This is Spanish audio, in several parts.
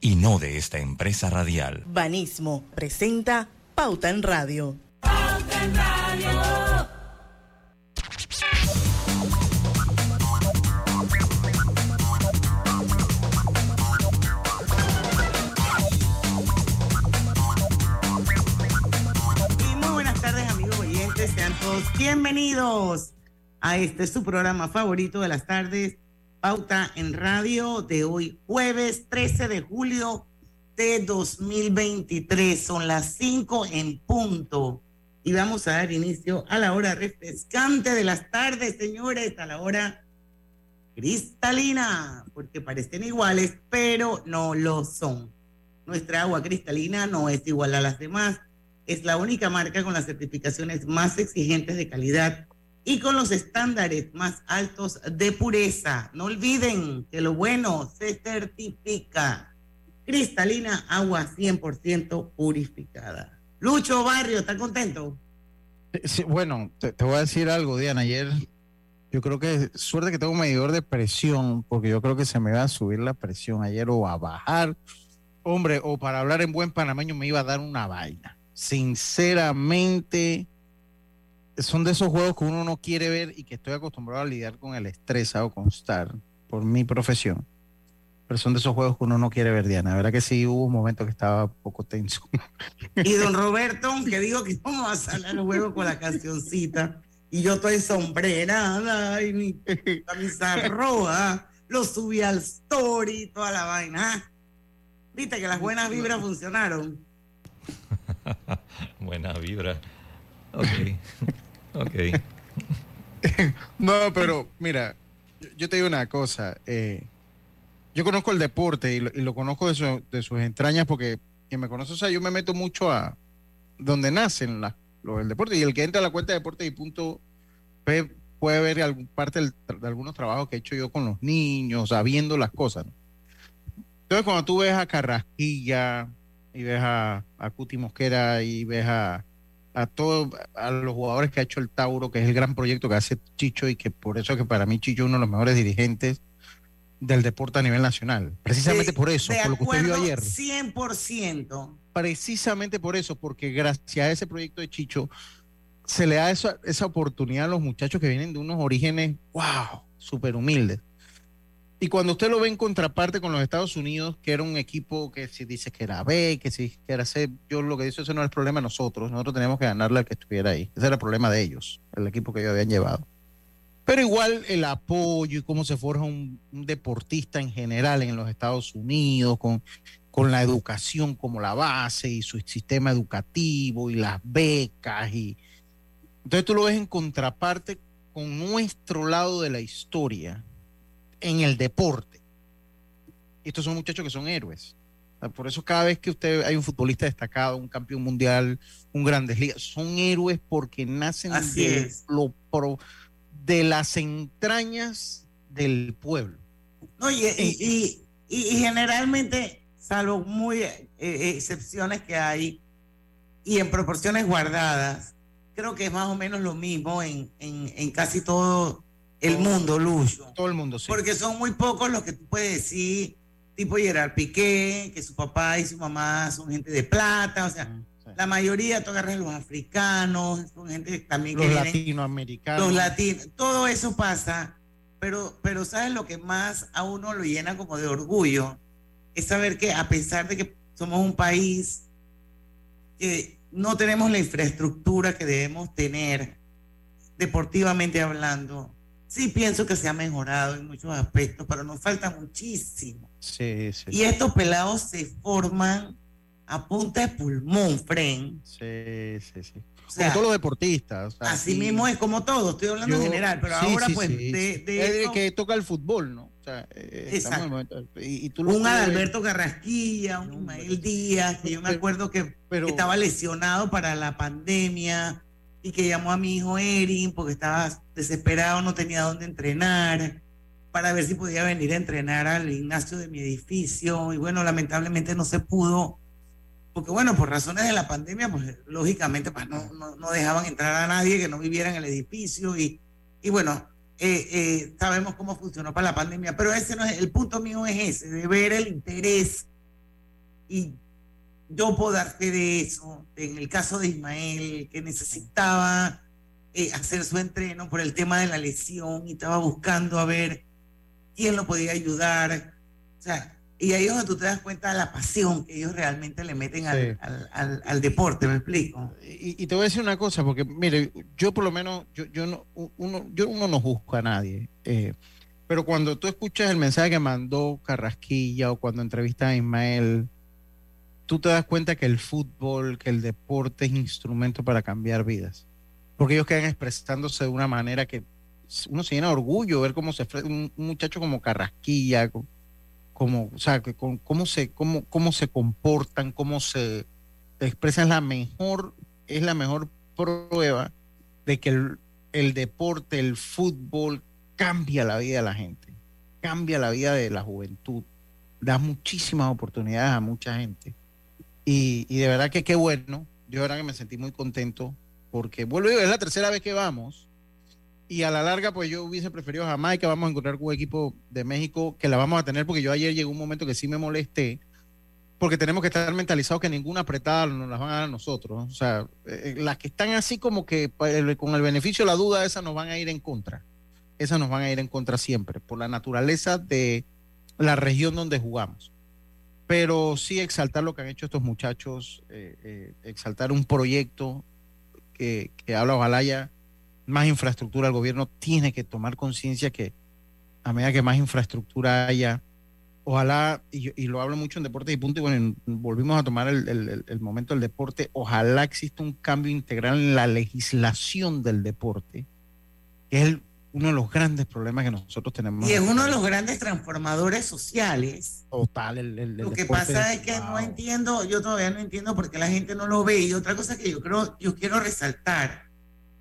y no de esta empresa radial. Banismo presenta Pauta en Radio. Pauta en Radio. Y muy buenas tardes amigos oyentes, sean todos bienvenidos a este su programa favorito de las tardes, Pauta en Radio de hoy, jueves 13 de julio de 2023. Son las 5 en punto. Y vamos a dar inicio a la hora refrescante de las tardes, señores, a la hora cristalina, porque parecen iguales, pero no lo son. Nuestra agua cristalina no es igual a las demás. Es la única marca con las certificaciones más exigentes de calidad y con los estándares más altos de pureza. No olviden que lo bueno se certifica. Cristalina, agua 100% purificada. Lucho Barrio, ¿está contento? Sí, bueno, te, te, voy a decir algo, Diana. Ayer yo creo que suerte que tengo un medidor de presión, porque yo creo que se me va a subir la presión ayer o a bajar. Hombre, o para hablar en buen panameño me iba a dar una vaina. Sinceramente, son de esos juegos que uno no quiere ver y que estoy acostumbrado a lidiar con el estrés o constar por mi profesión. Pero son de esos juegos que uno no quiere ver, Diana. La verdad que sí hubo un momento que estaba un poco tenso. Y don Roberto, que digo que vamos a salir el juego con la cancioncita. Y yo estoy sombrerada y mi camisa roja. Lo subí al story, toda la vaina. Viste que las buenas vibras funcionaron. Buena vibra. Ok. Ok. no, pero mira, yo te digo una cosa. Eh, yo conozco el deporte y lo, y lo conozco de, su, sus entrañas porque quien me conoce, o sea, yo me meto mucho a donde nacen la, del deporte y el que entra a la cuenta de deporte y punto puede, puede ver algún, parte de algunos trabajos que he hecho yo con los niños, o sea, viendo las cosas. ¿no? Entonces, cuando tú ves a Carrasquilla y ves a Cuti Mosquera y ves a, a todos a los jugadores que ha hecho el Tauro, que es el gran proyecto que hace Chicho y que por eso es que para mí Chicho es uno de los mejores dirigentes del deporte a nivel nacional. Precisamente de, por eso, por lo que usted vio ayer. 100%. Precisamente por eso, porque gracias a ese proyecto de Chicho se le da esa, esa oportunidad a los muchachos que vienen de unos orígenes, wow, súper humildes. Y cuando usted lo ve en contraparte con los Estados Unidos, que era un equipo que si dice que era B, que si que era C, yo lo que dice eso no es el problema de nosotros. Nosotros teníamos que ganarle al que estuviera ahí. Ese era el problema de ellos, el equipo que ellos habían llevado. Pero igual el apoyo y cómo se forja un, un deportista en general en los Estados Unidos, con, con la educación como la base y su sistema educativo y las becas. y Entonces tú lo ves en contraparte con nuestro lado de la historia en el deporte. Estos son muchachos que son héroes. Por eso cada vez que usted hay un futbolista destacado, un campeón mundial, un grandes ligas, son héroes porque nacen de, lo las entrañas del pueblo. No, y, y, y, y, generalmente, salvo muy eh, excepciones que hay, y en proporciones guardadas, creo que es más o menos lo mismo en, en, en casi todo el mundo, Lucho. Todo el mundo, sí. Porque son muy pocos los que tú puedes decir, tipo Gerard Piqué, que su papá y su mamá son gente de plata, o sea, sí. la mayoría tú agarras los africanos, son gente también los que latinoamericanos. Los latinos, todo eso pasa, pero, pero ¿sabes lo que más a uno lo llena como de orgullo? Es saber que a pesar de que somos un país que no tenemos la infraestructura que debemos tener, deportivamente hablando, sí pienso que se ha mejorado en muchos aspectos, pero nos falta muchísimo. Sí, sí. Y estos pelados se forman a punta de pulmón, Fren. Sí, sí, sí. como todos los deportistas. así mismo es como todo, estoy hablando en general, pero ahora pues de, de que toca el fútbol, ¿no? O sea, eh, Exacto. Y, tú un Adalberto Carrasquilla, un Ismael Díaz, que yo me acuerdo que, estaba lesionado para la pandemia y que llamó a mi hijo Erin porque estaba desesperado, no tenía dónde entrenar para ver si podía venir a entrenar al gimnasio de mi edificio. Y bueno, lamentablemente no se pudo porque bueno, por razones de la pandemia, pues lógicamente pues, no, no, dejaban entrar a nadie que no viviera en el edificio. Y, y bueno, eh, eh, sabemos cómo funcionó para la pandemia, pero ese no es, el punto mío es ese, de ver el interés y yo puedo darte de eso, en el caso de Ismael, que necesitaba eh, hacer su entreno por el tema de la lesión y estaba buscando a ver quién lo podía ayudar. O sea, y ahí es donde tú te das cuenta de la pasión que ellos realmente le meten al, deporte, ¿me explico? Y, te voy a decir una cosa, porque mire, yo por lo menos, yo, yo no, uno, yo uno no juzga a nadie, eh, pero cuando tú escuchas el mensaje que mandó Carrasquilla o cuando entrevistas a Ismael, tú te das cuenta que el fútbol, que el deporte es instrumento para cambiar vidas, porque ellos quedan expresándose de una manera que uno se llena de orgullo ver cómo se un, un muchacho como Carrasquilla, como, o sea, cómo, se, cómo, cómo se comportan, cómo se expresan, la mejor, es la mejor prueba de que el, el deporte, el fútbol, cambia la vida de la gente, cambia la vida de la juventud, da muchísimas oportunidades a mucha gente. Y, de verdad que qué bueno, yo de verdad que me sentí muy contento, porque vuelvo, es la tercera vez que vamos, y a la larga, pues yo hubiese preferido Jamaica. Vamos a encontrar un equipo de México que la vamos a tener, porque yo ayer llegó un momento que sí me molesté, porque tenemos que estar mentalizados que ninguna apretada nos las van a dar a nosotros. O sea, eh, eh, las que están así como que pues, con el beneficio de la duda, esas nos van a ir en contra. Esas nos van a ir en contra siempre, por la naturaleza de la región donde jugamos. Pero sí exaltar lo que han hecho estos muchachos, eh, exaltar un proyecto que, que habla, ojalá ya más infraestructura, el gobierno tiene que tomar conciencia que a medida que más infraestructura haya, ojalá, y, lo hablo mucho en deporte y punto, y bueno, volvimos a tomar el, momento del deporte, ojalá exista un cambio integral en la legislación del deporte, que es uno de los grandes problemas que nosotros tenemos. Y es uno de los grandes transformadores sociales. Total, el, Lo que pasa es que no entiendo, yo todavía no entiendo por qué la gente no lo ve. Y otra cosa que yo creo, yo quiero resaltar,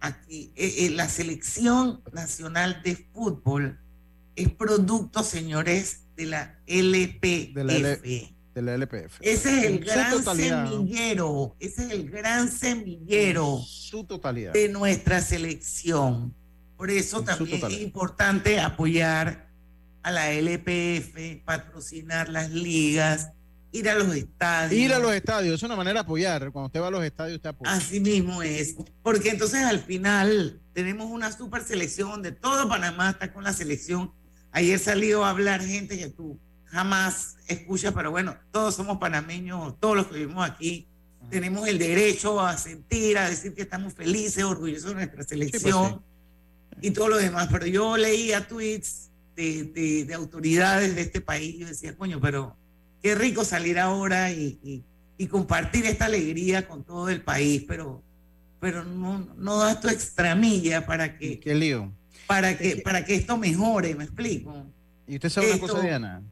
aquí, eh, eh, la selección nacional de fútbol es producto, señores, de la LPF. De la, LPF. Ese es el gran semillero, ese es el gran semillero su totalidad. de nuestra selección. Por eso también es importante apoyar a la LPF, patrocinar las ligas, ir a los estadios. Ir a los estadios, es una manera de apoyar. Cuando usted va a los estadios, usted apoya. Así mismo es. Porque entonces al final tenemos una super selección donde todo Panamá está con la selección. Ayer salió a hablar gente que tú jamás escuchas, pero bueno, todos somos panameños, todos los que vivimos aquí. Tenemos el derecho a sentir, a decir que estamos felices, orgullosos de nuestra pues selección y todo lo demás. Pero yo leía tweets de, de, de autoridades de este país y yo decía, coño, pero qué rico salir ahora y, compartir esta alegría con todo el país, pero, pero no, no das tu extramilla para que... Qué lío. Para que, para que esto mejore, me explico. Y usted sabe una cosa, Diana,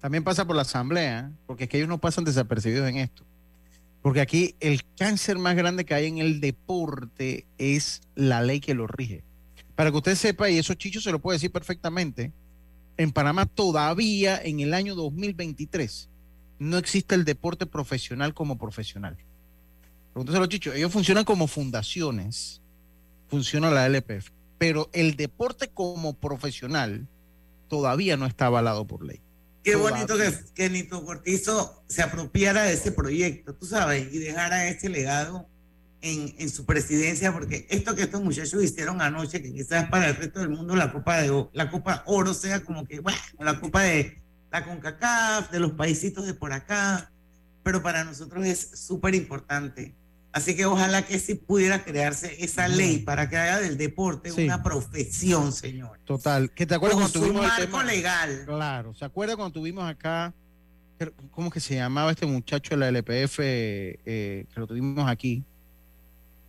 también pasa por la asamblea, porque es que ellos no pasan desapercibidos en esto. Porque aquí el cáncer más grande que hay en el deporte es la ley que lo rige. Para que usted sepa, y eso Chicho se lo puede decir perfectamente, en Panamá todavía en el año 2023 no existe el deporte profesional como profesional. Pregúntese los chichos, ellos funcionan como fundaciones, funciona la LPF, pero el deporte como profesional todavía no está avalado por ley. Qué bonito que, que Nito Cortizo se apropiara de ese proyecto, tú sabes, y dejara ese legado en, su presidencia, porque esto que estos muchachos hicieron anoche, que quizás para el resto del mundo la Copa de la Copa Oro sea como que, bueno, la Copa de la CONCACAF, de los paisitos de por acá, pero para nosotros es súper importante. Así que ojalá que sí pudiera crearse esa ley para que haga del deporte una profesión, señor. Total. ¿Qué te acuerdas cuando tuvimos el tema? legal. Claro. ¿Se acuerda cuando tuvimos acá ¿cómo que se llamaba este muchacho de la LPF eh, que lo tuvimos aquí?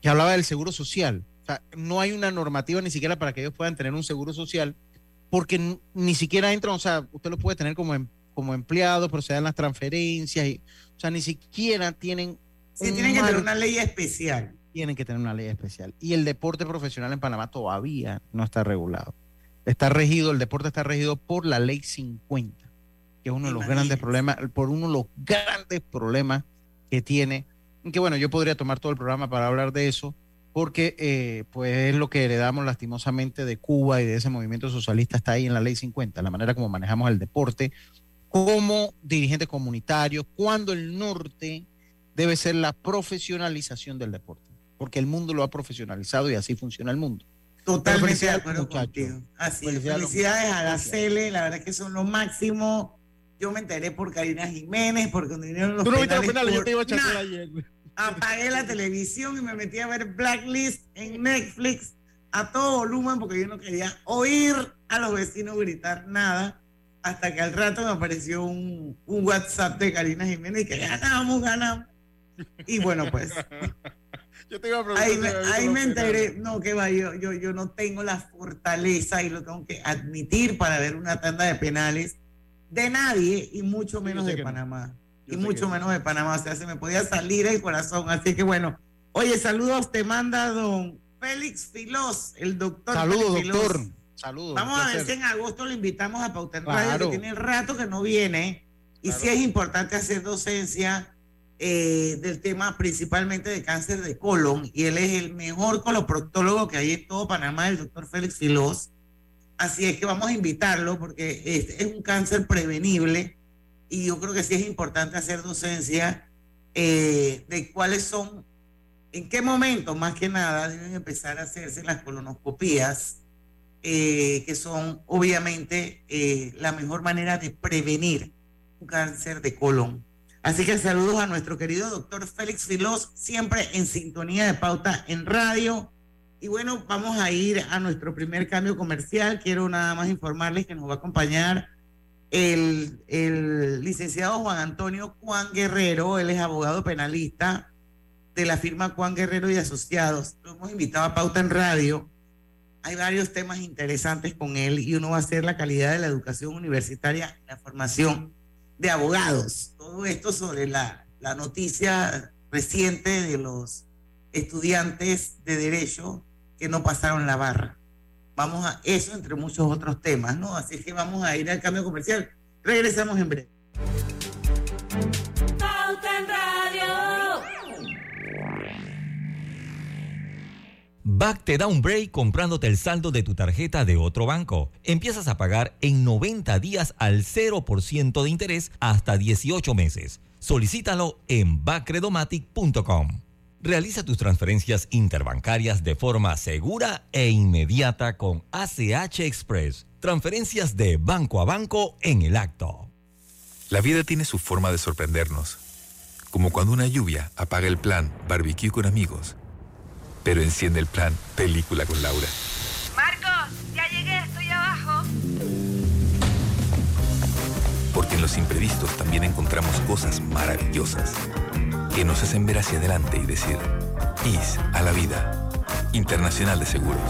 Que hablaba del seguro social. O sea, no hay una normativa ni siquiera para que ellos puedan tener un seguro social, porque ni siquiera entran, o sea, usted lo puede tener como, em, como empleado, pero se dan las transferencias, y, o sea, ni siquiera tienen... Sí, tienen que tener una ley especial. Tienen que tener una ley especial. Y el deporte profesional en Panamá todavía no está regulado. Está regido, el deporte está regido por la ley 50 que es uno de los grandes problemas, por uno de los grandes problemas que tiene, que bueno, yo podría tomar todo el programa para hablar de eso, porque eh, pues es lo que heredamos lastimosamente de Cuba y de ese movimiento socialista, está ahí en la ley 50, la manera como manejamos el deporte, como dirigente comunitario, cuando el norte debe ser la profesionalización del deporte, porque el mundo lo ha profesionalizado y así funciona el mundo. Totalmente de acuerdo contigo. Así felicidades, a la Cele, la verdad que son lo máximo yo me enteré por Karina Jiménez, porque cuando vinieron los Tú no penales, penales yo te iba a echar ayer. Apagué la televisión y me metí a ver Blacklist en Netflix a todo volumen porque yo no quería oír a los vecinos gritar nada hasta que al rato me apareció un, un WhatsApp de Karina Jiménez y que ganamos, ganamos. Y bueno, pues. yo te iba a ahí me, ahí me enteré, no, que va, yo, yo, yo no tengo la fortaleza y lo tengo que admitir para ver una tanda de penales de nadie y mucho menos de Panamá. Y mucho menos de Panamá. O sea, se me podía salir el corazón. Así que bueno. Oye, saludos, te manda don Félix Filós, el doctor. Saludos, doctor. Saludos. Vamos a ver si en agosto lo invitamos a Pauta Radio, que tiene rato que no viene. Y sí es importante hacer docencia eh, del tema principalmente de cáncer de colon. Y él es el mejor coloproctólogo que hay en todo Panamá, el doctor Félix Filós. Así es que vamos a invitarlo porque es, un cáncer prevenible y yo creo que sí es importante hacer docencia eh, de cuáles son, en qué momento más que nada deben empezar a hacerse las colonoscopías, eh, que son obviamente eh, la mejor manera de prevenir un cáncer de colon. Así que saludos a nuestro querido doctor Félix Filós, siempre en sintonía de pauta en radio y bueno, vamos a ir a nuestro primer cambio comercial. Quiero nada más informarles que nos va a acompañar el, licenciado Juan Antonio Juan Guerrero. Él es abogado penalista de la firma Juan Guerrero y Asociados. Lo hemos invitado a Pauta en Radio. Hay varios temas interesantes con él y uno va a ser la calidad de la educación universitaria la formación de abogados. Todo esto sobre la, la noticia reciente de los estudiantes de derecho que no pasaron la barra. Vamos a eso entre muchos otros temas, ¿no? Así que vamos a ir al cambio comercial. Regresamos en breve. BAC te da un break comprándote el saldo de tu tarjeta de otro banco. Empiezas a pagar en 90 días al 0% de interés hasta 18 meses. Solicítalo en bacredomatic.com. Realiza tus transferencias interbancarias de forma segura e inmediata con ACH Express. Transferencias de banco a banco en el acto. La vida tiene su forma de sorprendernos. Como cuando una lluvia apaga el plan barbecue con amigos, pero enciende el plan película con Laura. Marcos, ya llegué, estoy abajo. Porque en los imprevistos también encontramos cosas maravillosas que nos hacen ver hacia adelante y decir, IS a la vida. Internacional de Seguros.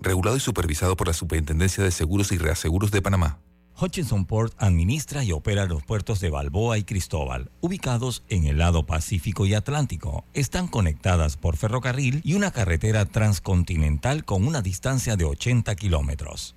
Regulado y supervisado por la Superintendencia de Seguros y Reaseguros de Panamá. Hutchinson Port administra y opera los puertos de Balboa y Cristóbal, ubicados en el lado Pacífico y Atlántico. Están conectadas por ferrocarril y una carretera transcontinental con una distancia de 80 kilómetros.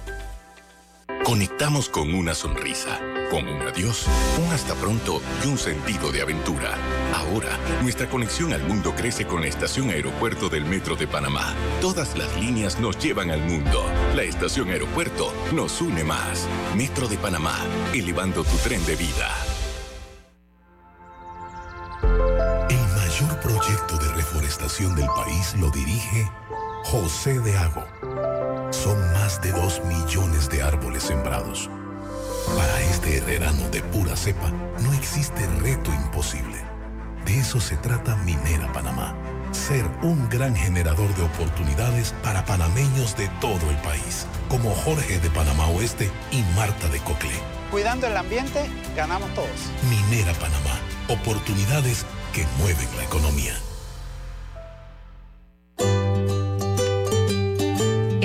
Conectamos con una sonrisa, con un adiós, un hasta pronto y un sentido de aventura. Ahora, nuestra conexión al mundo crece con la estación aeropuerto del Metro de Panamá. Todas las líneas nos llevan al mundo. La estación aeropuerto nos une más. Metro de Panamá, elevando tu tren de vida. El mayor proyecto de reforestación del país lo dirige José de Ago. Son más de dos millones de árboles sembrados. Para este verano de pura cepa, no existe reto imposible. De eso se trata Minera Panamá. Ser un gran generador de oportunidades para panameños de todo el país, como Jorge de Panamá Oeste y Marta de Cocle. Cuidando el ambiente, ganamos todos. Minera Panamá. Oportunidades que mueven la economía.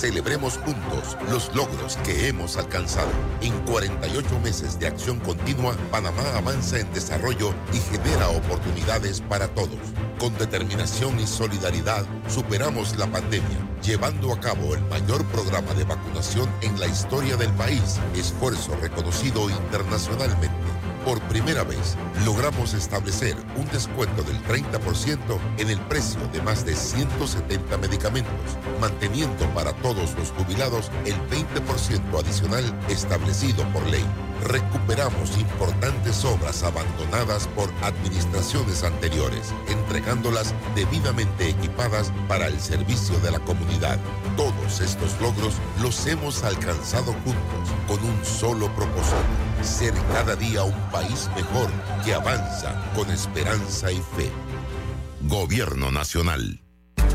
Celebremos juntos los logros que hemos alcanzado. En 48 meses de acción continua, Panamá avanza en desarrollo y genera oportunidades para todos. Con determinación y solidaridad, superamos la pandemia, llevando a cabo el mayor programa de vacunación en la historia del país, esfuerzo reconocido internacionalmente por primera vez, logramos establecer un descuento del 30% en el precio de más de 170 medicamentos, manteniendo para todos los jubilados el 20% adicional establecido por ley. Recuperamos importantes obras abandonadas por administraciones anteriores, entregándolas debidamente equipadas para el servicio de la comunidad. Todos estos logros los hemos alcanzado juntos con un solo propósito, ser cada día un país mejor que avanza con esperanza y fe. Gobierno Nacional.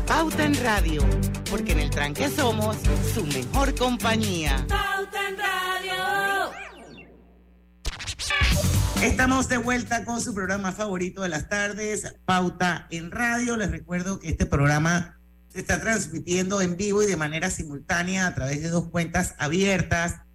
Pauta en Radio, porque en el tranque somos su mejor compañía. Pauta en Radio. Estamos de vuelta con su programa favorito de las tardes, Pauta en Radio. Les recuerdo que este programa se está transmitiendo en vivo y de manera simultánea a través de dos cuentas abiertas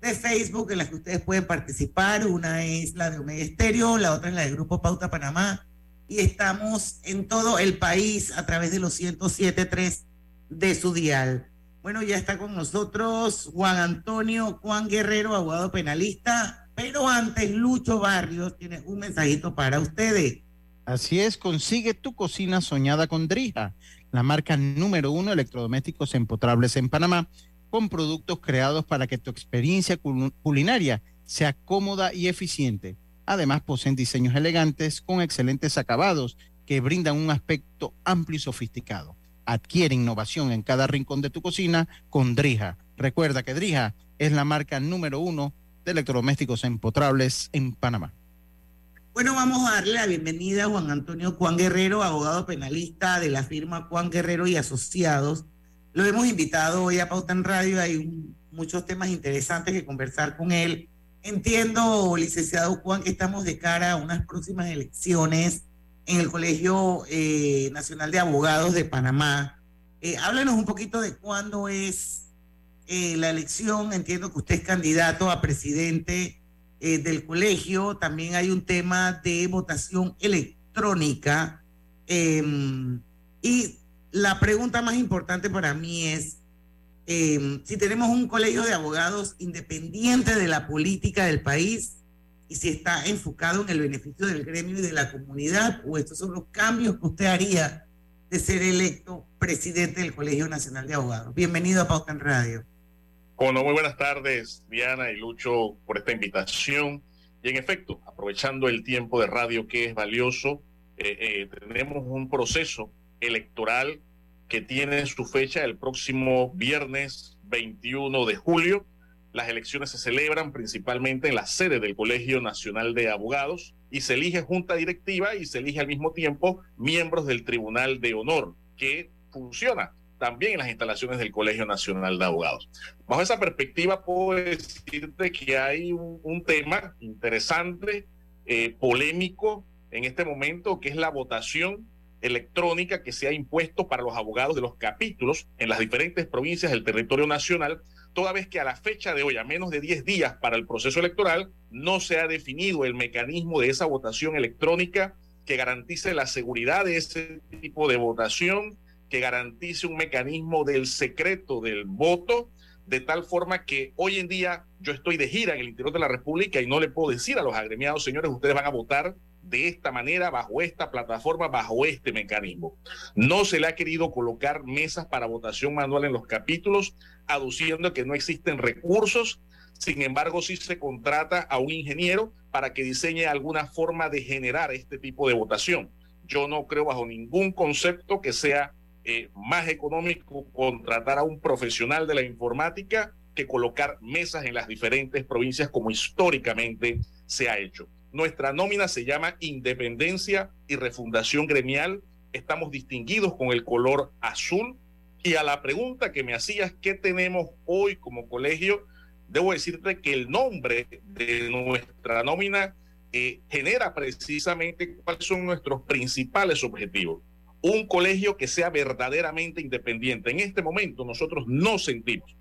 de Facebook en las que ustedes pueden participar. Una es la de Omega Estéreo, la otra es la del Grupo Pauta Panamá. Y estamos en todo el país a través de los 107.3 de su dial. Bueno, ya está con nosotros Juan Antonio Juan Guerrero, abogado penalista. Pero antes, Lucho Barrios tiene un mensajito para ustedes. Así es, consigue tu cocina soñada con Drija, la marca número uno electrodomésticos empotrables en Panamá con productos creados para que tu experiencia culinaria sea cómoda y eficiente. Además, poseen diseños elegantes con excelentes acabados que brindan un aspecto amplio y sofisticado. Adquiere innovación en cada rincón de tu cocina con Drija. Recuerda que Drija es la marca número uno de electrodomésticos empotrables en Panamá. Bueno, vamos a darle la bienvenida a Juan Antonio Juan Guerrero, abogado penalista de la firma Juan Guerrero y Asociados lo hemos invitado hoy a Pauta en Radio, hay muchos temas interesantes que conversar con él. Entiendo, licenciado Juan, que estamos de cara a unas próximas elecciones en el Colegio eh, Nacional de Abogados de Panamá. Eh, háblanos un poquito de cuándo es eh, la elección. Entiendo que usted es candidato a presidente eh, del colegio. También hay un tema de votación electrónica. Em, y la pregunta más importante para mí es, em, si tenemos un colegio de abogados independiente de la política del país y si está enfocado en el beneficio del gremio y de la comunidad, o estos son los cambios que usted haría de ser electo presidente del Colegio Nacional de Abogados. Bienvenido a Pauta en Radio. Bueno, muy buenas tardes, Diana y Lucho, por esta invitación. Y en efecto, aprovechando el tiempo de radio que es valioso, eh, eh, tenemos un proceso electoral que tiene su fecha el próximo viernes 21 de julio. Las elecciones se celebran principalmente en la sede del Colegio Nacional de Abogados y se elige junta directiva y se elige al mismo tiempo miembros del Tribunal de Honor, que funciona también en las instalaciones del Colegio Nacional de Abogados. Bajo esa perspectiva puedo decirte que hay un, tema interesante, eh, polémico en este momento, que es la votación electrónica que se ha impuesto para los abogados de los capítulos en las diferentes provincias del territorio nacional, toda vez que a la fecha de hoy, a menos de 10 días para el proceso electoral, no se ha definido el mecanismo de esa votación electrónica que garantice la seguridad de ese tipo de votación, que garantice un mecanismo del secreto del voto, de tal forma que hoy en día yo estoy de gira en el interior de la República y no le puedo decir a los agremiados, señores, ustedes van a votar de esta manera, bajo esta plataforma, bajo este mecanismo. No se le ha querido colocar mesas para votación manual en los capítulos, aduciendo que no existen recursos. Sin embargo, sí se contrata a un ingeniero para que diseñe alguna forma de generar este tipo de votación. Yo no creo bajo ningún concepto que sea eh, más económico contratar a un profesional de la informática que colocar mesas en las diferentes provincias como históricamente se ha hecho. Nuestra nómina se llama Independencia y Refundación Gremial. Estamos distinguidos con el color azul. Y a la pregunta que me hacías, ¿qué tenemos hoy como colegio? Debo decirte que el nombre de nuestra nómina eh, genera precisamente cuáles son nuestros principales objetivos. Un colegio que sea verdaderamente independiente. En este momento nosotros no sentimos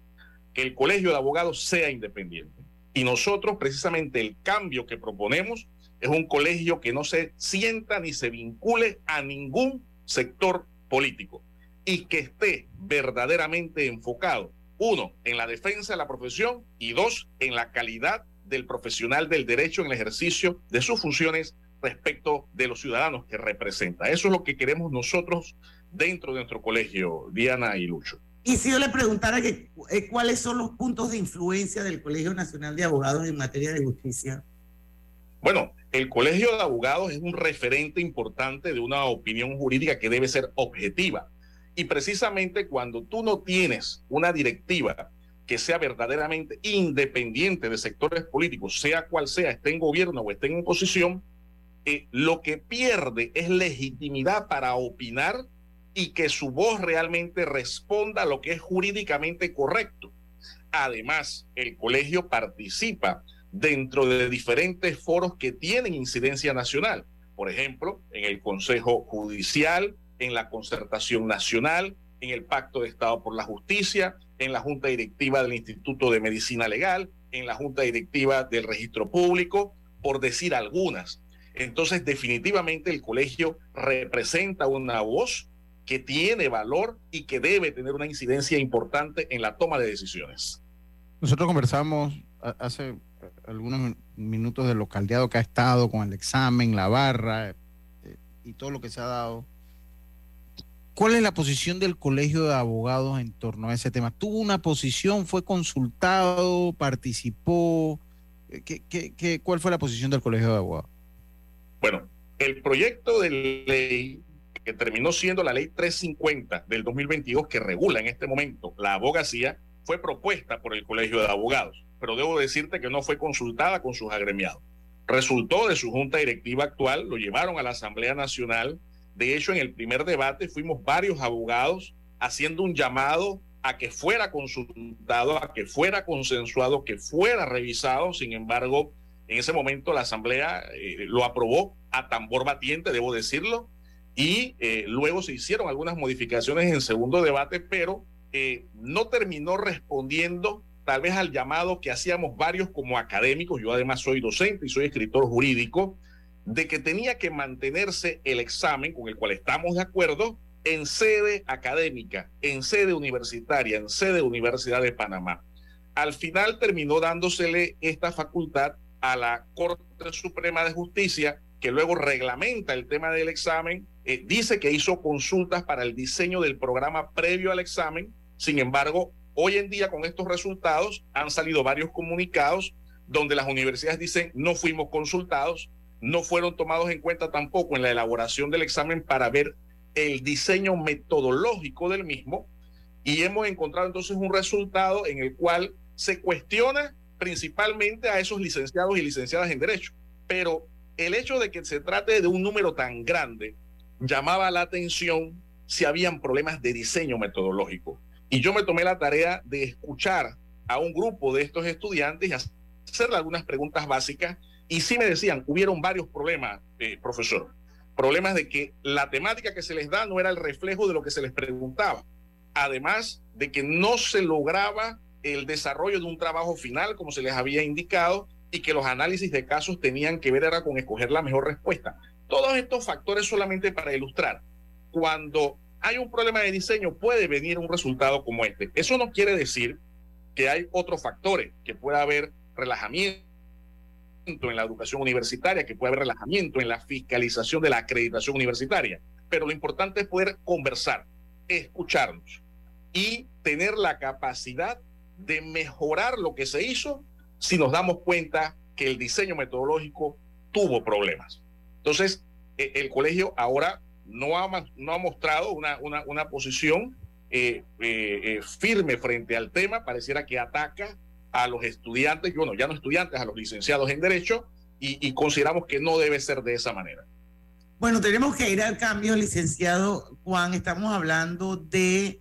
que el colegio de abogados sea independiente. Y nosotros, precisamente, el cambio que proponemos es un colegio que no se sienta ni se vincule a ningún sector político y que esté verdaderamente enfocado, uno, en la defensa de la profesión y dos, en la calidad del profesional del derecho en el ejercicio de sus funciones respecto de los ciudadanos que representa. Eso es lo que queremos nosotros dentro de nuestro colegio, Diana y Lucho. Y si yo le preguntara que, eh, cuáles son los puntos de influencia del Colegio Nacional de Abogados en materia de justicia. Bueno, el Colegio de Abogados es un referente importante de una opinión jurídica que debe ser objetiva. Y precisamente cuando tú no tienes una directiva que sea verdaderamente independiente de sectores políticos, sea cual sea, esté en gobierno o esté en oposición, eh, lo que pierde es legitimidad para opinar y que su voz realmente responda a lo que es jurídicamente correcto. Además, el colegio participa dentro de diferentes foros que tienen incidencia nacional. Por ejemplo, en el Consejo Judicial, en la Concertación Nacional, en el Pacto de Estado por la Justicia, en la Junta Directiva del Instituto de Medicina Legal, en la Junta Directiva del Registro Público, por decir algunas. Entonces, definitivamente el colegio representa una voz que tiene valor y que debe tener una incidencia importante en la toma de decisiones. Nosotros conversamos hace algunos minutos de lo caldeado que ha estado con el examen, la barra eh, y todo lo que se ha dado. ¿Cuál es la posición del Colegio de Abogados en torno a ese tema? ¿Tuvo una posición? ¿Fue consultado? ¿Participó? ¿Qué, qué, qué, cuál fue la posición del Colegio de Abogados? Bueno, el proyecto de ley que terminó siendo la ley 350 del 2022 que regula en este momento la abogacía, fue propuesta por el Colegio de Abogados, pero debo decirte que no fue consultada con sus agremiados. Resultó de su junta directiva actual, lo llevaron a la Asamblea Nacional. De hecho, en el primer debate fuimos varios abogados haciendo un llamado a que fuera consultado, a que fuera consensuado, que fuera revisado. Sin embargo, en ese momento la Asamblea eh, lo aprobó a tambor batiente, debo decirlo, y eh, luego se hicieron algunas modificaciones en segundo debate, pero eh, no terminó respondiendo tal vez al llamado que hacíamos varios como académicos, yo además soy docente y soy escritor jurídico, de que tenía que mantenerse el examen con el cual estamos de acuerdo en sede académica, en sede universitaria, en sede Universidad de Panamá. Al final terminó dándosele esta facultad a la Corte Suprema de Justicia, que luego reglamenta el tema del examen eh, dice que hizo consultas para el diseño del programa previo al examen. Sin embargo, hoy en día con estos resultados han salido varios comunicados donde las universidades dicen no fuimos consultados, no fueron tomados en cuenta tampoco en la elaboración del examen para ver el diseño metodológico del mismo y hemos encontrado entonces un resultado en el cual se cuestiona principalmente a esos licenciados y licenciadas en derecho, pero el hecho de que se trate de un número tan grande llamaba la atención si habían problemas de diseño metodológico. Y yo me tomé la tarea de escuchar a un grupo de estos estudiantes y hacerle algunas preguntas básicas. Y sí me decían, hubieron varios problemas, eh, profesor. problemas de que la temática que se les da no era el reflejo de lo que se les preguntaba. Además de que no se lograba el desarrollo de un trabajo final como se les había indicado y que los análisis de casos tenían que ver era con escoger la mejor respuesta. Todos estos factores solamente para ilustrar. Cuando hay un problema de diseño puede venir un resultado como este. Eso no quiere decir que hay otros factores, que pueda haber relajamiento en la educación universitaria, que puede haber relajamiento en la fiscalización de la acreditación universitaria. Pero lo importante es poder conversar, escucharnos y tener la capacidad de mejorar lo que se hizo si nos damos cuenta que el diseño metodológico tuvo problemas. Entonces, e, el colegio ahora no ha, no ha mostrado una, una, una posición eh, eh, eh, firme frente al tema, pareciera que ataca a los estudiantes, bueno, ya no estudiantes, a los licenciados en Derecho, y, consideramos que no debe ser de esa manera. Bueno, tenemos que ir al cambio, licenciado Juan. Estamos hablando de,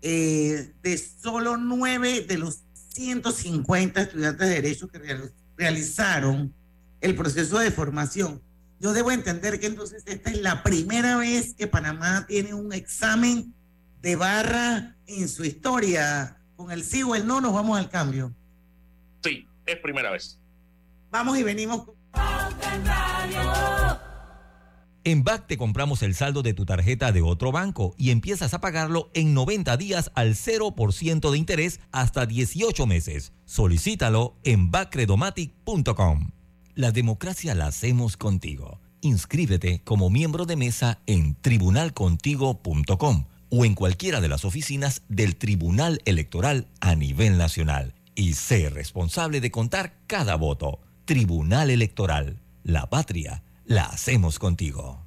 de solo nueve de los 150 estudiantes de Derecho que realizaron el proceso de formación. Yo debo entender que entonces esta es la primera vez que Panamá tiene un examen de barra en su historia. Con el sí o el no nos vamos al cambio. Sí, es primera vez. Vamos y venimos. En BAC te compramos el saldo de tu tarjeta de otro banco y empiezas a pagarlo en 90 días al 0% de interés hasta 18 meses. Solicítalo en bacredomatic.com. La democracia la hacemos contigo. Inscríbete como miembro de mesa en tribunalcontigo.com o en cualquiera de las oficinas del Tribunal Electoral a nivel nacional y sé responsable de contar cada voto. Tribunal Electoral. La patria la hacemos contigo.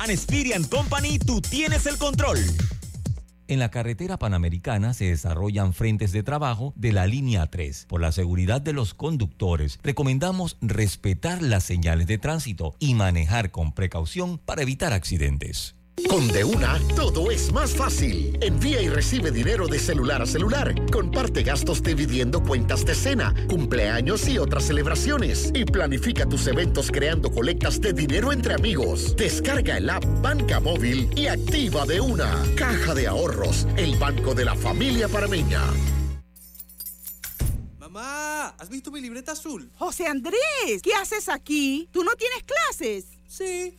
and Experian Company, tú tienes el control. En la carretera panamericana se desarrollan frentes de trabajo de la línea 3. Por la seguridad de los conductores, recomendamos respetar las señales de tránsito y manejar con precaución para evitar accidentes. Con De Una, todo es más fácil. Envía y recibe dinero de celular a celular. Comparte gastos dividiendo cuentas de cena, cumpleaños y otras celebraciones. Y planifica tus eventos creando colectas de dinero entre amigos. Descarga el app Banca Móvil y activa De Una. Caja de Ahorros, el banco de la familia parameña. Mamá, ¿has visto mi libreta azul? José Andrés, ¿qué haces aquí? ¿Tú no tienes clases? Sí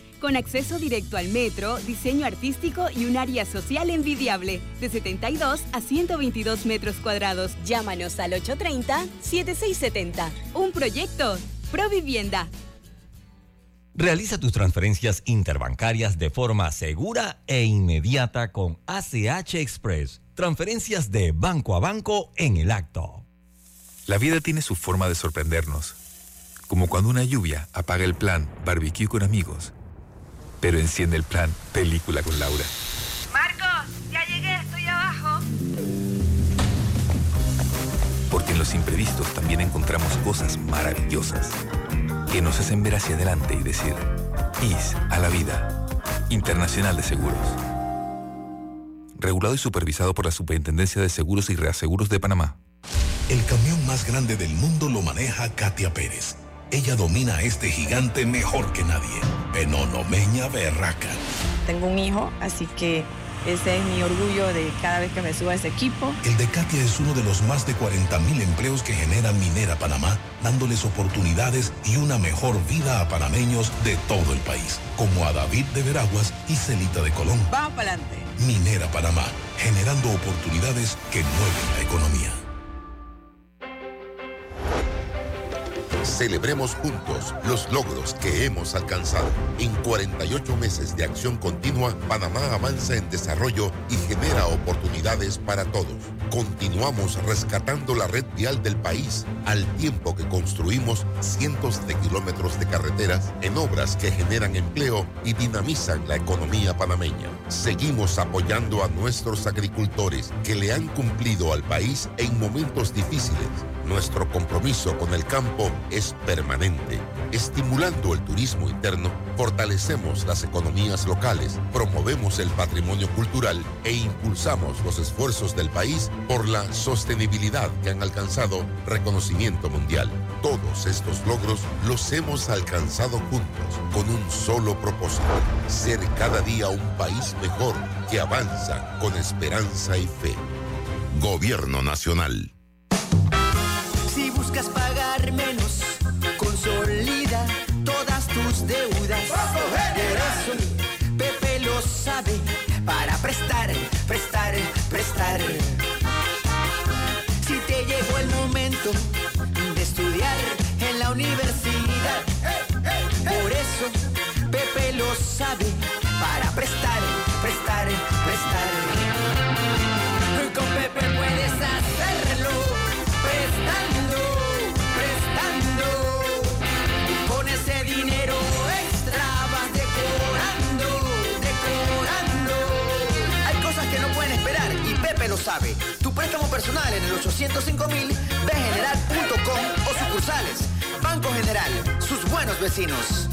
con acceso directo al metro, diseño artístico y un área social envidiable, de 72 a 122 metros cuadrados. Llámanos al 830-7670. Un proyecto, Provivienda. Realiza tus transferencias interbancarias de forma segura e inmediata con ACH Express. Transferencias de banco a banco en el acto. La vida tiene su forma de sorprendernos. Como cuando una lluvia apaga el plan barbecue con amigos pero enciende el plan Película con Laura. Marcos, ya llegué, estoy abajo. Porque en los imprevistos también encontramos cosas maravillosas que nos hacen ver hacia adelante y decir, IS a la vida. Internacional de Seguros. Regulado y supervisado por la Superintendencia de Seguros y Reaseguros de Panamá. El camión más grande del mundo lo maneja Katia Pérez ella domina este gigante mejor que nadie. Penonomeña Berraca. Tengo un hijo, así que ese es mi orgullo de cada vez que me suba a ese equipo. El de Katia es uno de los más de 40 mil empleos que genera Minera Panamá, dándoles oportunidades y una mejor vida a panameños de todo el país, como a David de Veraguas y Celita de Colón. Vamos para adelante. Minera Panamá, generando oportunidades que mueven la economía. Celebremos juntos los logros que hemos alcanzado. En 48 meses de acción continua, Panamá avanza en desarrollo y genera oportunidades para todos. Continuamos rescatando la red vial del país al tiempo que construimos cientos de kilómetros de carreteras en obras que generan empleo y dinamizan la economía panameña. Seguimos apoyando a nuestros agricultores que le han cumplido al país en momentos difíciles. Nuestro compromiso con el campo es permanente. Estimulando el turismo interno, fortalecemos las economías locales, promovemos el patrimonio cultural e impulsamos los esfuerzos del país por la sostenibilidad que han alcanzado reconocimiento mundial. Todos estos logros los hemos alcanzado juntos con un solo propósito, ser cada día un país mejor que avanza con esperanza y fe. Gobierno Nacional. Buscas pagar menos, 105 mil de general.com o sucursales. Banco General, sus buenos vecinos.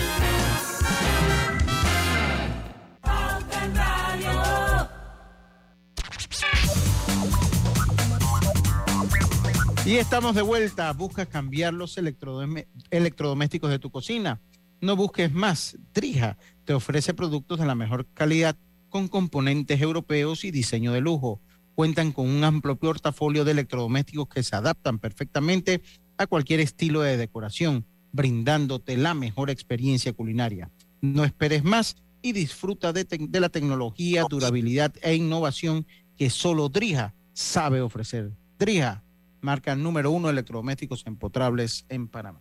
Y estamos de vuelta. Buscas cambiar los electrodomésticos de tu cocina. No busques más. Trija te ofrece productos de la mejor calidad con componentes europeos y diseño de lujo. Cuentan con un amplio portafolio de electrodomésticos que se adaptan perfectamente a cualquier estilo de decoración, brindándote la mejor experiencia culinaria. No esperes más y disfruta de, la tecnología, durabilidad e innovación que solo Drija sabe ofrecer. Drija, marca número uno de electrodomésticos empotrables en Panamá.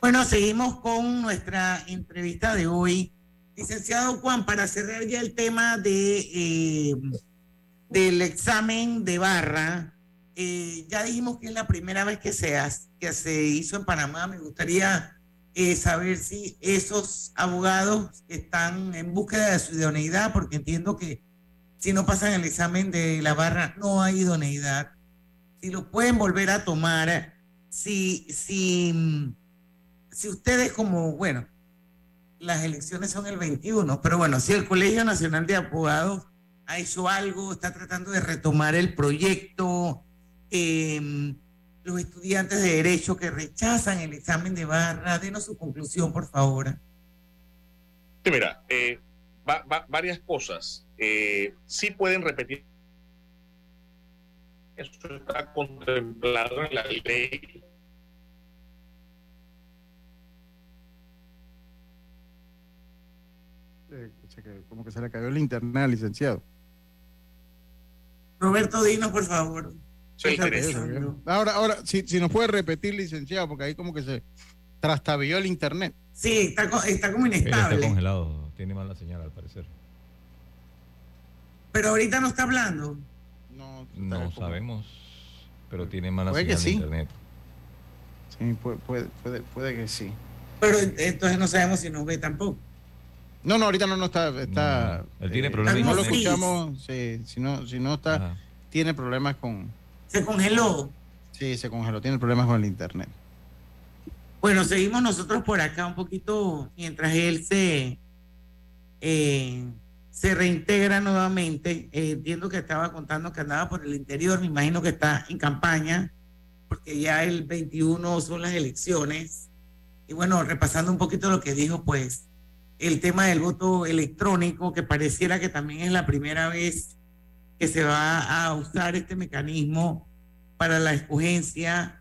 Bueno, seguimos con nuestra entrevista de hoy. Licenciado Juan, para cerrar ya el tema de, eh, del examen de barra, eh, ya dijimos que es la primera vez que se, que se hizo en Panamá. Me gustaría eh, saber si esos abogados están en búsqueda de su idoneidad, porque entiendo que si no pasan el examen de la barra no hay idoneidad. Si lo pueden volver a tomar, si, si, si ustedes como, bueno, las elecciones son el 21, pero bueno, si el Colegio Nacional de Abogados ha hecho algo, está tratando de retomar el proyecto, eh, los estudiantes de Derecho que rechazan el examen de barra, denos su conclusión, por favor. Sí, mira, eh, va- va- varias cosas. Eh, sí pueden repetir. Eso está contemplado en la ley. Eh, Como que se le cayó el internet al licenciado. Roberto, dinos, por favor. Sí, ¿Qué está? Ahora, ahora, si, si nos puede repetir, licenciado, porque ahí como que se trastabilló el internet. Sí, está, está como Está inestable. congelado, tiene mala señal al parecer. Pero ahorita no está hablando. No, No sabemos, pero tiene mala Puede que señal de sí. internet. Sí, puede, puede, puede, puede que sí. Pero entonces no sabemos si nos ve tampoco. No, no, ahorita no, no está. está No, él tiene eh, problemas si no lo escuchamos, sí, si, no, si no está, Ajá. tiene problemas con. Se congeló. Sí, se congeló, tiene problemas con el internet. Bueno, seguimos nosotros por acá un poquito mientras él se, eh, se reintegra nuevamente. Eh, entiendo que estaba contando que andaba por el interior, me imagino que está en campaña, porque ya el 21 son las elecciones. Y bueno, repasando un poquito lo que dijo, pues el tema del voto electrónico, que pareciera que también es la primera vez que se va a usar este mecanismo para la escogencia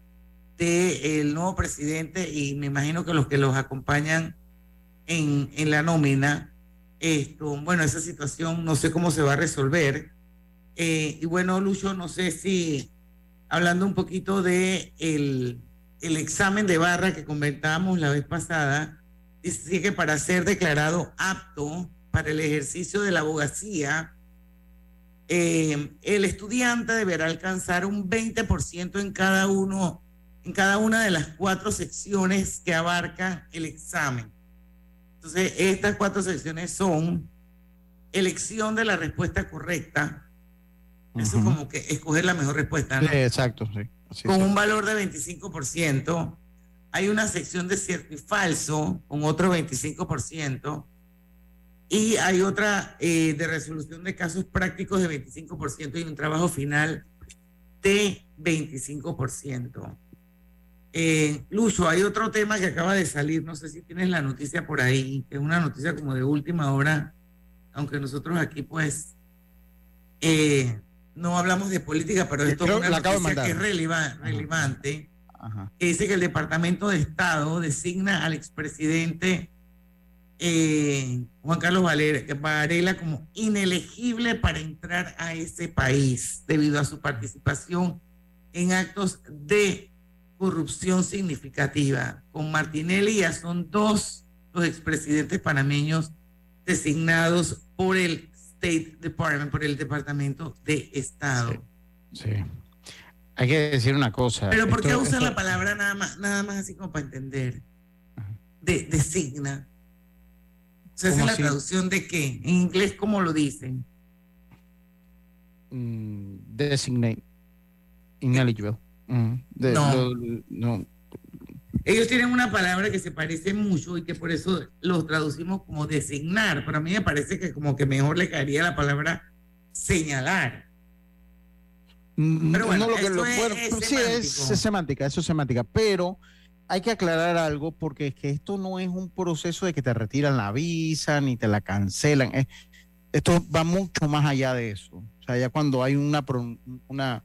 del nuevo presidente y me imagino que los que los acompañan en, en la nómina, esto, bueno, esa situación no sé cómo se va a resolver. Eh, y bueno, Lucho, no sé si hablando un poquito de el, el examen de barra que comentábamos la vez pasada, dice que para ser declarado apto para el ejercicio de la abogacía, eh, el estudiante deberá alcanzar un 20% en cada uno, en cada una de las cuatro secciones que abarca el examen. Entonces, estas cuatro secciones son elección de la respuesta correcta. Eso es como que escoger la mejor respuesta. ¿no? Sí, exacto, sí. Así con es. un valor de 25%. Hay una sección de cierto y falso con otro 25%. Y hay otra eh, de resolución de casos prácticos de 25% y un trabajo final de 25%. Eh, Lucho, hay otro tema que acaba de salir, no sé si tienes la noticia por ahí, que es una noticia como de última hora, aunque nosotros aquí pues eh, no hablamos de política, pero esto es Creo una acabo de noticia que es releva- relevante, Ajá. que dice que el Departamento de Estado designa al expresidente eh, Juan Carlos Varela como inelegible para entrar a ese país debido a su participación en actos de corrupción significativa. Con Martinelli ya son dos los expresidentes panameños designados por el State Department, por el Departamento de Estado. Sí. Hay que decir una cosa. Pero ¿por qué usan la palabra nada más, nada más así como para entender? De, designa. O sea, es ¿Cómo la traducción de qué? En inglés, ¿cómo lo dicen? Mm, designate. Ineligible. Mm, de- No. lo- no. Ellos tienen una palabra que se parece mucho y que por eso los traducimos como designar. Pero a mí me parece que como que mejor le caería la palabra señalar. Mm, Pero bueno, no, lo que- lo- es- bueno, es sí, es, semántica, eso es semántica, pero hay que aclarar algo porque es que esto no es un proceso de que te retiran la visa ni te la cancelan. es- esto va mucho más allá de eso. O sea, ya cuando hay una, una,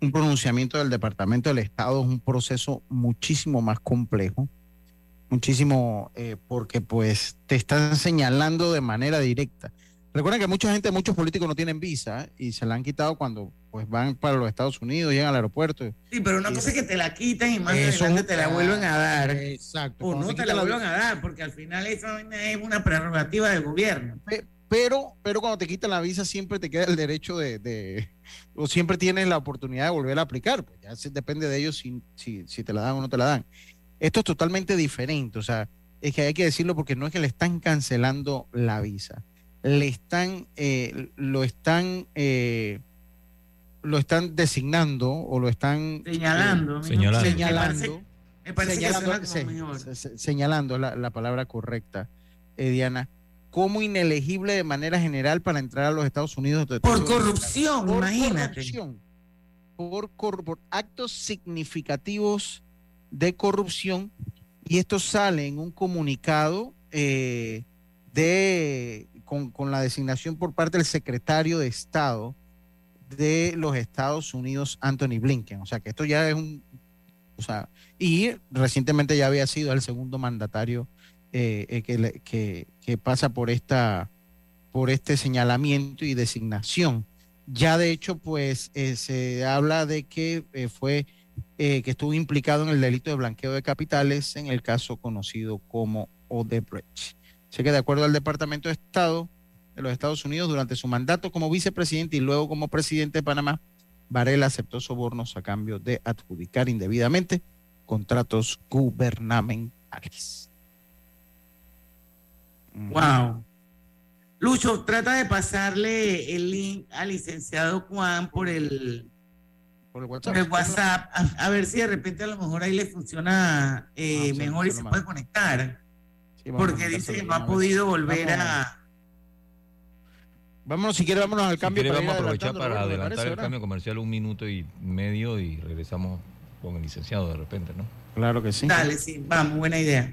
un pronunciamiento del Departamento del Estado es un proceso muchísimo más complejo, muchísimo eh, porque pues te están señalando de manera directa. Recuerden que mucha gente, muchos políticos no tienen visa y se la han quitado cuando pues van para los Estados Unidos, llegan al aeropuerto. Sí, pero una cosa es que te la quitan y más adelante te la vuelven a dar. Exacto. O no te la la- vuelven a dar, porque al final eso es una prerrogativa del gobierno. Pe- Pero, pero cuando te quitan la visa siempre te queda el derecho de, de- o siempre tienes la oportunidad de volver a aplicar. Pues ya se- depende de ellos si, si, si te la dan o no te la dan. Esto es totalmente diferente. O sea, es que hay que decirlo porque no es que le están cancelando la visa. Le están, eh, lo están, eh, lo están designando o lo están Señalando, eh, señalando, me parece- me parece que señalando, suena como sí, mejor. se- se- señalando la, la palabra correcta, eh, Diana, como inelegible de manera general para entrar a los Estados Unidos. Por corrupción, Por imagínate. corrupción. Por, cor- por actos significativos de corrupción y esto sale en un comunicado eh, de con, la designación por parte del secretario de Estado de los Estados Unidos, Anthony Blinken. O sea que esto ya es un, o sea, y recientemente ya había sido el segundo mandatario eh, eh, que, que, pasa por esta por este señalamiento y designación. Ya de hecho, pues eh, se habla de que fue que estuvo implicado en el delito de blanqueo de capitales en el caso conocido como Odebrecht. Sé que de acuerdo al Departamento de Estado de los Estados Unidos, durante su mandato como vicepresidente y luego como presidente de Panamá, Varela aceptó sobornos a cambio de adjudicar indebidamente contratos gubernamentales. Wow. Lucho, trata de pasarle el link al licenciado Juan por el, por el por WhatsApp. el WhatsApp, a, a ver si de repente a lo mejor ahí le funciona eh, Ah, mejor y se puede conectar. Sí, porque dice que no ha podido volver Vamos. a... Vámonos, si quiere, vámonos al Si cambio. quiere, para ir vamos a aprovechar para Roberto, ¿le adelantar parece, el verdad? cambio comercial un minuto y medio y regresamos con el licenciado de repente, ¿no? Claro que sí. Dale, sí, vamos, buena idea.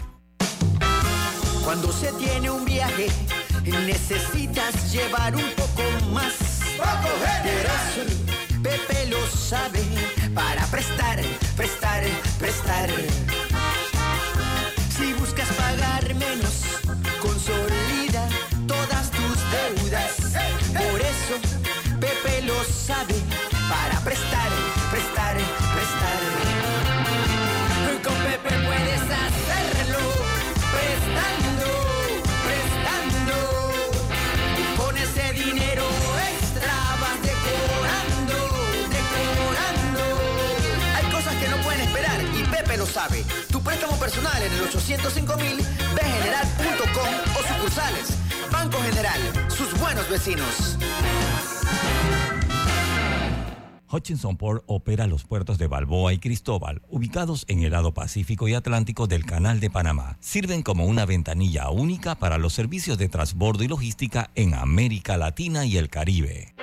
Cuando se tiene un viaje, necesitas llevar un poco más. Por eso, Pepe lo sabe para prestar, prestar, prestar. Lo sabe. Tu préstamo personal en el 805 mil, bgeneral.com o sucursales. Banco General, sus buenos vecinos. Hutchinson Port opera los puertos de Balboa y Cristóbal, ubicados en el lado Pacífico y Atlántico del Canal de Panamá. Sirven como una ventanilla única para los servicios de transbordo y logística en América Latina y el Caribe.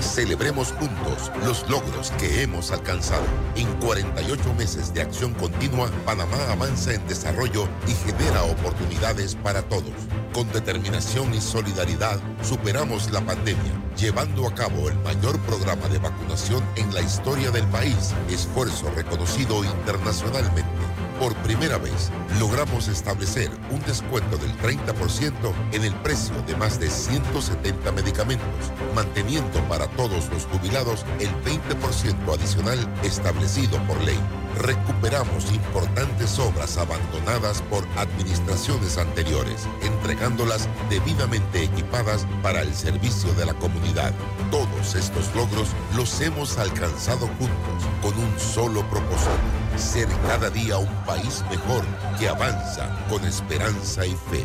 Celebremos juntos los logros que hemos alcanzado. En 48 meses de acción continua, Panamá avanza en desarrollo y genera oportunidades para todos. Con determinación y solidaridad, superamos la pandemia, llevando a cabo el mayor programa de vacunación en la historia del país, esfuerzo reconocido internacionalmente. Por primera vez, logramos establecer un descuento del 30% en el precio de más de 170 medicamentos, manteniendo para todos los jubilados el 20% adicional establecido por ley. Recuperamos importantes obras abandonadas por administraciones anteriores, entregándolas debidamente equipadas para el servicio de la comunidad. Todos estos logros los hemos alcanzado juntos con un solo propósito, ser cada día un país mejor que avanza con esperanza y fe.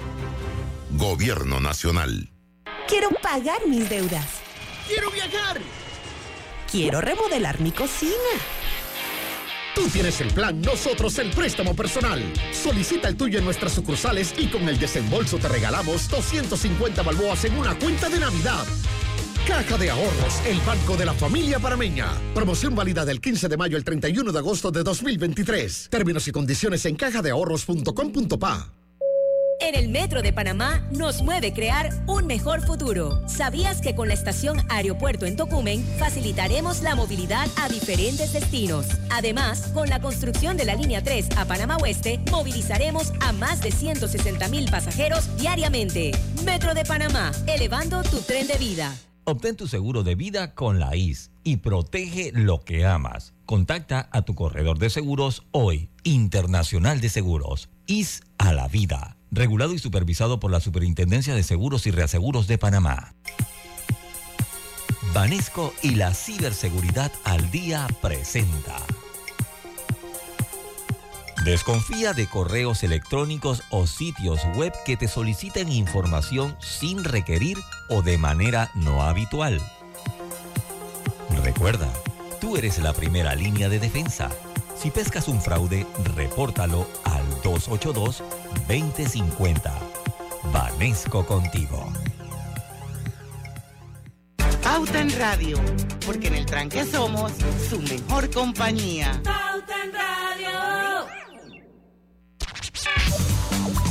Gobierno Nacional. Quiero pagar mis deudas. ¡Quiero viajar! Quiero remodelar mi cocina. Tú tienes el plan, nosotros el préstamo personal. Solicita el tuyo en nuestras sucursales y con el desembolso te regalamos 250 balboas en una cuenta de Navidad. Caja de Ahorros, el banco de la familia parameña. Promoción válida del 15 de mayo al 31 de agosto de 2023. Términos y condiciones en cajadeahorros.com.pa. En el Metro de Panamá nos mueve crear un mejor futuro. ¿Sabías que con la estación Aeropuerto en Tocumen facilitaremos la movilidad a diferentes destinos? Además, con la construcción de la línea 3 a Panamá Oeste, movilizaremos a más de 160 mil pasajeros diariamente. Metro de Panamá, elevando tu tren de vida. Obtén tu seguro de vida con la IS y protege lo que amas. Contacta a tu corredor de seguros hoy, Internacional de Seguros, IS a la vida. Regulado y supervisado por la Superintendencia de Seguros y Reaseguros de Panamá. Banesco y la ciberseguridad al día presenta. Desconfía de correos electrónicos o sitios web que te soliciten información sin requerir o de manera no habitual. Recuerda, tú eres la primera línea de defensa. Si pescas un fraude, repórtalo al 282-2050. Vanesco contigo. Pauta en Radio, porque en el tranque somos su mejor compañía. Pauta en Radio.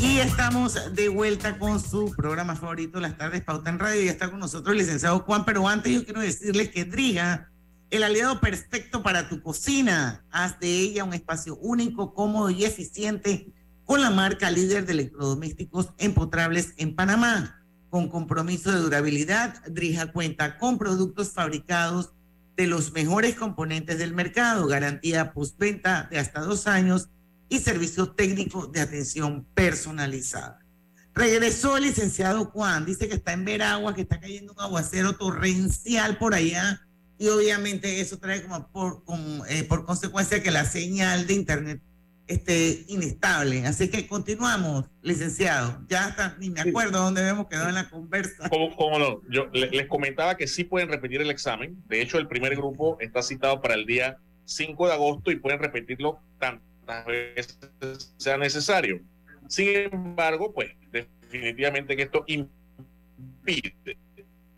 Y estamos de vuelta con su programa favorito, Las Tardes Pauta en Radio. Y está con nosotros el licenciado Juan, pero antes yo quiero decirles que Driga, el aliado perfecto para tu cocina, haz de ella un espacio único, cómodo y eficiente con la marca líder de electrodomésticos empotrables en Panamá. Con compromiso de durabilidad, Drija cuenta con productos fabricados de los mejores componentes del mercado, garantía postventa de hasta dos años y servicio técnico de atención personalizada. Regresó el licenciado Juan, dice que está en Veragua, que está cayendo un aguacero torrencial por allá y obviamente eso trae como por, eh, por consecuencia que la señal de internet este, inestable. Así que continuamos, licenciado. Ya está, ni me acuerdo dónde habíamos quedado en la conversa. ¿Cómo, no? Yo les comentaba que sí pueden repetir el examen. De hecho, el primer grupo está citado para el día 5 de agosto y pueden repetirlo tantas veces sea necesario. Sin embargo, pues definitivamente que esto impide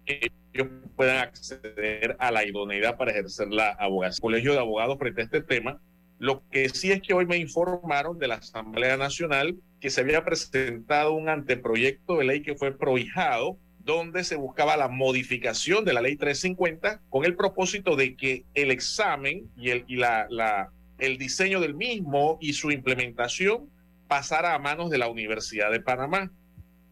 que ellos puedan acceder a la idoneidad para ejercer la abogacía. El Colegio de Abogados frente a este tema lo que sí es que hoy me informaron de la Asamblea Nacional que se había presentado un anteproyecto de ley que fue prohijado, donde se buscaba la modificación de la ley 350 con el propósito de que el examen y el, y la, el diseño del mismo y su implementación pasara a manos de la Universidad de Panamá.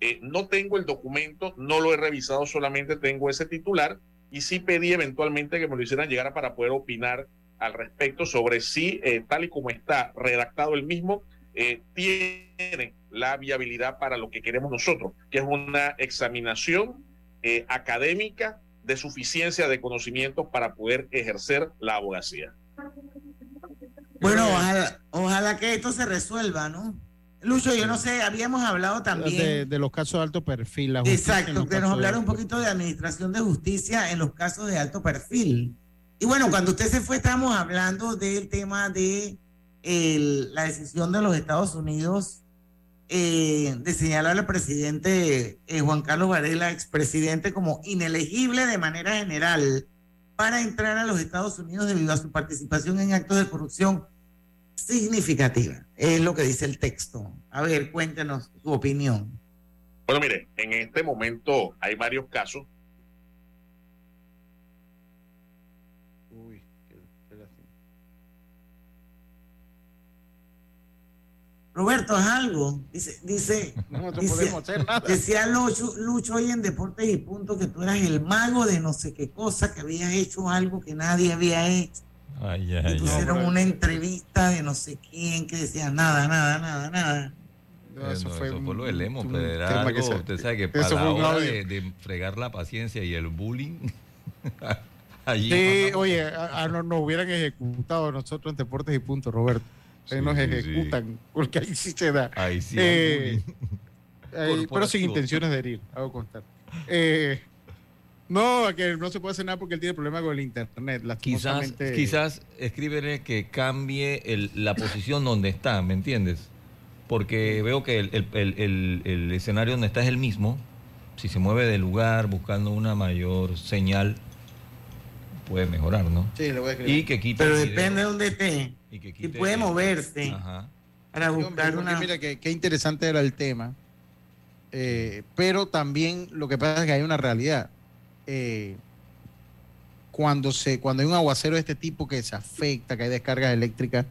Eh, no tengo el documento, no lo he revisado, solamente tengo ese titular y sí pedí eventualmente que me lo hicieran llegar para poder opinar al respecto sobre si, eh, tal y como está redactado el mismo, eh, tiene la viabilidad para lo que queremos nosotros, que es una examinación académica de suficiencia de conocimientos para poder ejercer la abogacía. Bueno, ojalá, ojalá que esto se resuelva, ¿no? Lucho, yo no sé, habíamos hablado también. De, los casos de alto perfil. Exacto, que nos hablara un poquito de administración de justicia en los casos de alto perfil. Y bueno, cuando usted se fue, estábamos hablando del tema de la decisión de los Estados Unidos eh, de señalar al presidente eh, Juan Carlos Varela, expresidente, como inelegible de manera general para entrar a los Estados Unidos debido a su participación en actos de corrupción significativa. Es lo que dice el texto. A ver, cuéntenos su opinión. Bueno, mire, en este momento hay varios casos Roberto, haz algo. Dice, dice, no, podemos hacer nada. Decía Lucho, Lucho hoy en Deportes y Punto que tú eras el mago de no sé qué cosa, que habías hecho algo que nadie había hecho. Ay, ay, y pusieron una entrevista de no sé quién que decía nada, nada, nada, nada. No, eso, fue, eso fue lo del emo, pero era algo, usted sabe que para la hora de, de, fregar la paciencia y el bullying, allí. Sí, oye, a, a, nos, nos hubieran ejecutado nosotros en Deportes y Punto, Roberto nos ejecutan, porque ahí sí se da. Ahí sí. Eh, pero sin intenciones de herir, hago constar. Eh, no, que no se puede hacer nada porque él tiene problemas con el internet. Quizás, quizás escríbele que cambie el, la posición donde está, ¿me entiendes? Porque veo que el, el, el, escenario donde está es el mismo. Si se mueve de lugar buscando una mayor señal, puede mejorar, ¿no? Sí, lo voy a escribir. Y que quite Pero depende de dónde esté. Y, puede moverse para buscar una... Mira, qué, interesante era el tema. Eh, pero también lo que pasa es que hay una realidad. Eh, cuando, se, cuando hay un aguacero de este tipo que se afecta, que hay descargas eléctricas,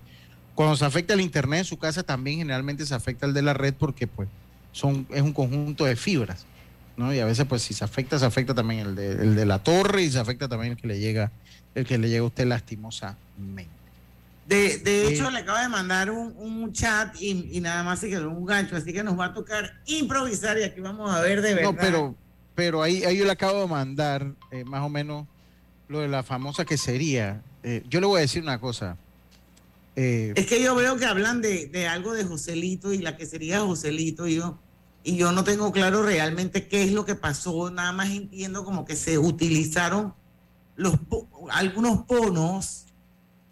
cuando se afecta el internet en su casa, también generalmente se afecta el de la red porque pues son, es un conjunto de fibras. ¿no? Y a veces, pues, si se afecta, se afecta también el de, el de la torre y se afecta también el que le llega, el que le llega a usted lastimosamente. De, de hecho, le acabo de mandar un, un chat y, nada más se quedó un gancho, así que nos va a tocar improvisar y aquí vamos a ver de verdad. No, pero, pero ahí, ahí yo le acabo de mandar eh, más o menos lo de la famosa que sería. Eh, yo le voy a decir una cosa. Eh, es que yo veo que hablan de, de, algo de Joselito y la que sería Joselito y yo, y yo no tengo claro realmente qué es lo que pasó, nada más entiendo como que se utilizaron los algunos bonos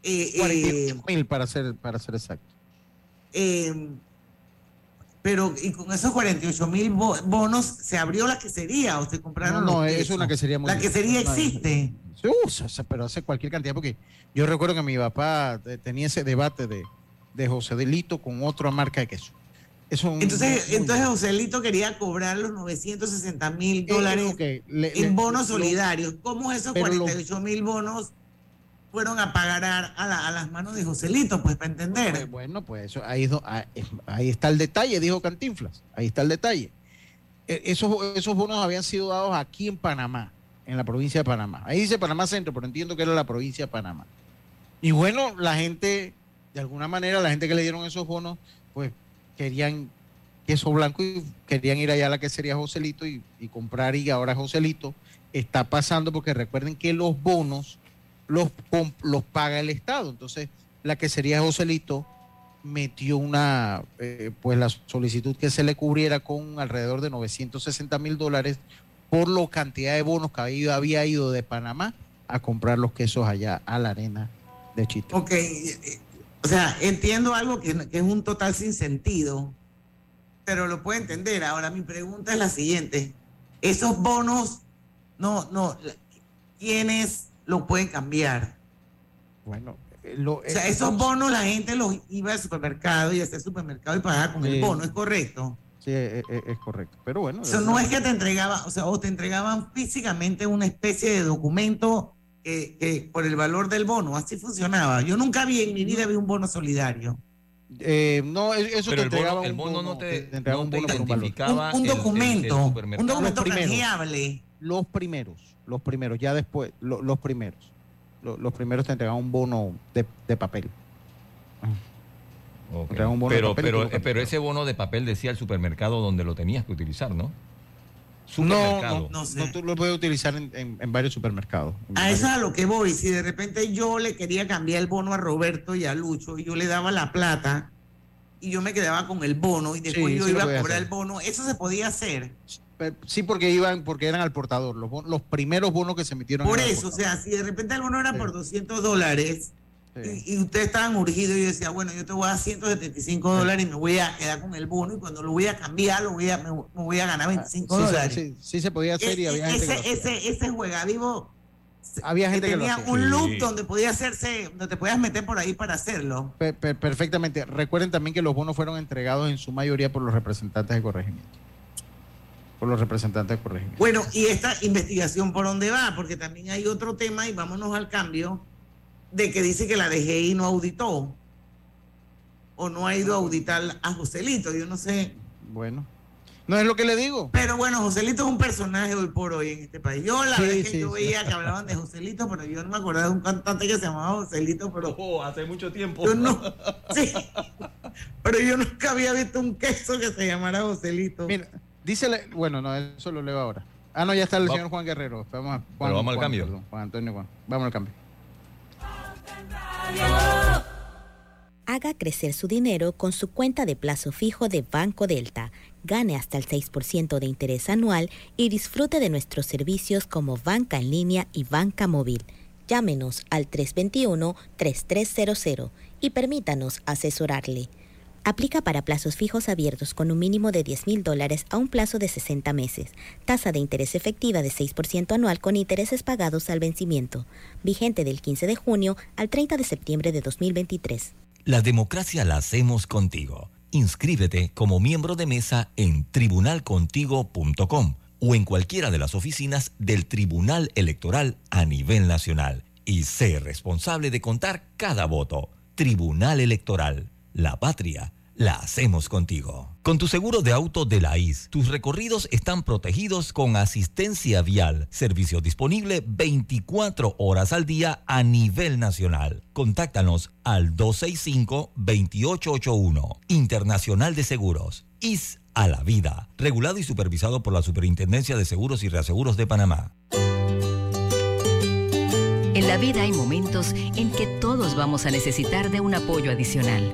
eh, mil para ser, para ser exacto. Eh, pero y con esos 48 mil bonos se abrió la quesería o se compraron. No, no es una quesería muy La quesería existe. Se usa, pero hace cualquier cantidad, porque yo recuerdo que mi papá tenía ese debate de, de José Delito con otra marca de queso. Eso entonces, entonces Joselito quería cobrar los 960 mil eh, dólares en bonos solidarios. ¿Cómo esos 48 mil bonos fueron a pagar a, las manos de Joselito, pues para entender. Pues, bueno, pues eso, ahí, ah, ahí está el detalle, dijo Cantinflas, ahí está el detalle. E, esos, esos bonos habían sido dados aquí en Panamá, en la provincia de Panamá. Ahí dice Panamá Centro, pero entiendo que era la provincia de Panamá. Y bueno, la gente, de alguna manera, la gente que le dieron esos bonos, pues querían queso blanco y querían ir allá a la que sería Joselito y, y comprar y ahora Joselito está pasando porque recuerden que los bonos los, los paga el Estado. Entonces, la que sería Joselito metió una, eh, pues la solicitud que se le cubriera con alrededor de 960 mil dólares por la cantidad de bonos que había, había ido de Panamá a comprar los quesos allá a la arena de Chito. Ok, eh, o sea, entiendo algo que, que es un total sin sentido, pero lo puedo entender. Ahora mi pregunta es la siguiente. Esos bonos, no, no, ¿quiénes lo pueden cambiar? Bueno, eh, o sea, esos bonos la gente los iba al supermercado y hacía supermercado y pagaba con el bono, ¿es correcto? Sí, es, es- correcto. Pero bueno. Eso no es que te entregaban, o sea, o te entregaban físicamente una especie de documento que, que por el valor del bono, así funcionaba. Yo nunca vi en mi vida vi un bono solidario. Eh, no, e- eso Pero te el bono- entregaba el un bono no te- entregaba no un te bono un valor. identificaba Un- un el- el documento, un documento Los primeros. canjeable. Los primeros, los primeros, ya después, lo- los primeros. Lo- Los, primeros te entregaban un bono de, de papel. Ok. Entregaban un bono de Pero, papel pero, eh, pero ese bono de papel decía el supermercado donde lo tenías que utilizar, ¿no? No, no, no, tú lo puedes utilizar en, en- en varios supermercados. A eso es a lo que voy. Si de repente yo le quería cambiar el bono a Roberto y a Lucho y yo le daba la plata y yo me quedaba con el bono y después Sí, yo sí iba a cobrar hacer. el bono, eso se podía hacer. Sí, porque iban, porque eran al portador. Los, los primeros bonos que se emitieron. Por eso, o sea, si de repente el bono era por 200 dólares y, y ustedes estaban urgidos y yo decía, bueno, yo te voy a dar 175 dólares y me voy a quedar con el bono y cuando lo voy a cambiar lo voy a, me, me voy a ganar 25 Sí, sí, dólares. sí, sí se podía hacer y Ese- había gente que lo ese, ese, ese juegavivo Había gente que lo tenía hacía. un Sí. loop donde podía hacerse, donde te podías meter por ahí para hacerlo. Pe- pe- perfectamente. Recuerden también que los bonos fueron entregados en su mayoría por los representantes de corregimiento. Por los representantes de corregimiento. Bueno, y esta investigación por dónde va, porque también hay otro tema y vámonos al cambio de que dice que la DGI no auditó o no ha ido a auditar a Joselito, yo no sé. Bueno. No es lo que le digo. Pero bueno, Joselito es un personaje hoy por hoy en este país. Yo la Sí, verdad es que sí, yo sí. veía que hablaban de Joselito, pero yo no me acordaba de un cantante que se llamaba Joselito, pero Oh, hace mucho tiempo. yo no, sí, pero yo nunca había visto un queso que se llamara Joselito. Mira, dícele, bueno, no, eso lo leo ahora. Ah, no, ya está el Va- señor Juan Guerrero. Vamos, a- Juan, Pero vamos al Juan, cambio. perdón, Juan Antonio Juan. Vamos al cambio. Haga crecer su dinero con su cuenta de plazo fijo de Banco Delta. Gane hasta el 6% de interés anual y disfrute de nuestros servicios como banca en línea y banca móvil. Llámenos al 321-3300 y permítanos asesorarle. Aplica para plazos fijos abiertos con un mínimo de 10 mil dólares a un plazo de 60 meses. Tasa de interés efectiva de 6% anual con intereses pagados al vencimiento. Vigente del 15 de junio al 30 de septiembre de 2023. La democracia la hacemos contigo. Inscríbete como miembro de mesa en tribunalcontigo.com o en cualquiera de las oficinas del Tribunal Electoral a nivel nacional y sé responsable de contar cada voto. Tribunal Electoral. La patria la hacemos contigo. Con tu seguro de auto de la IS, tus recorridos están protegidos con asistencia vial, servicio disponible 24 horas al día a nivel nacional. Contáctanos al 265-2881. Internacional de Seguros. IS a la vida. Regulado y supervisado por la Superintendencia de Seguros y Reaseguros de Panamá. En la vida hay momentos en que todos vamos a necesitar de un apoyo adicional.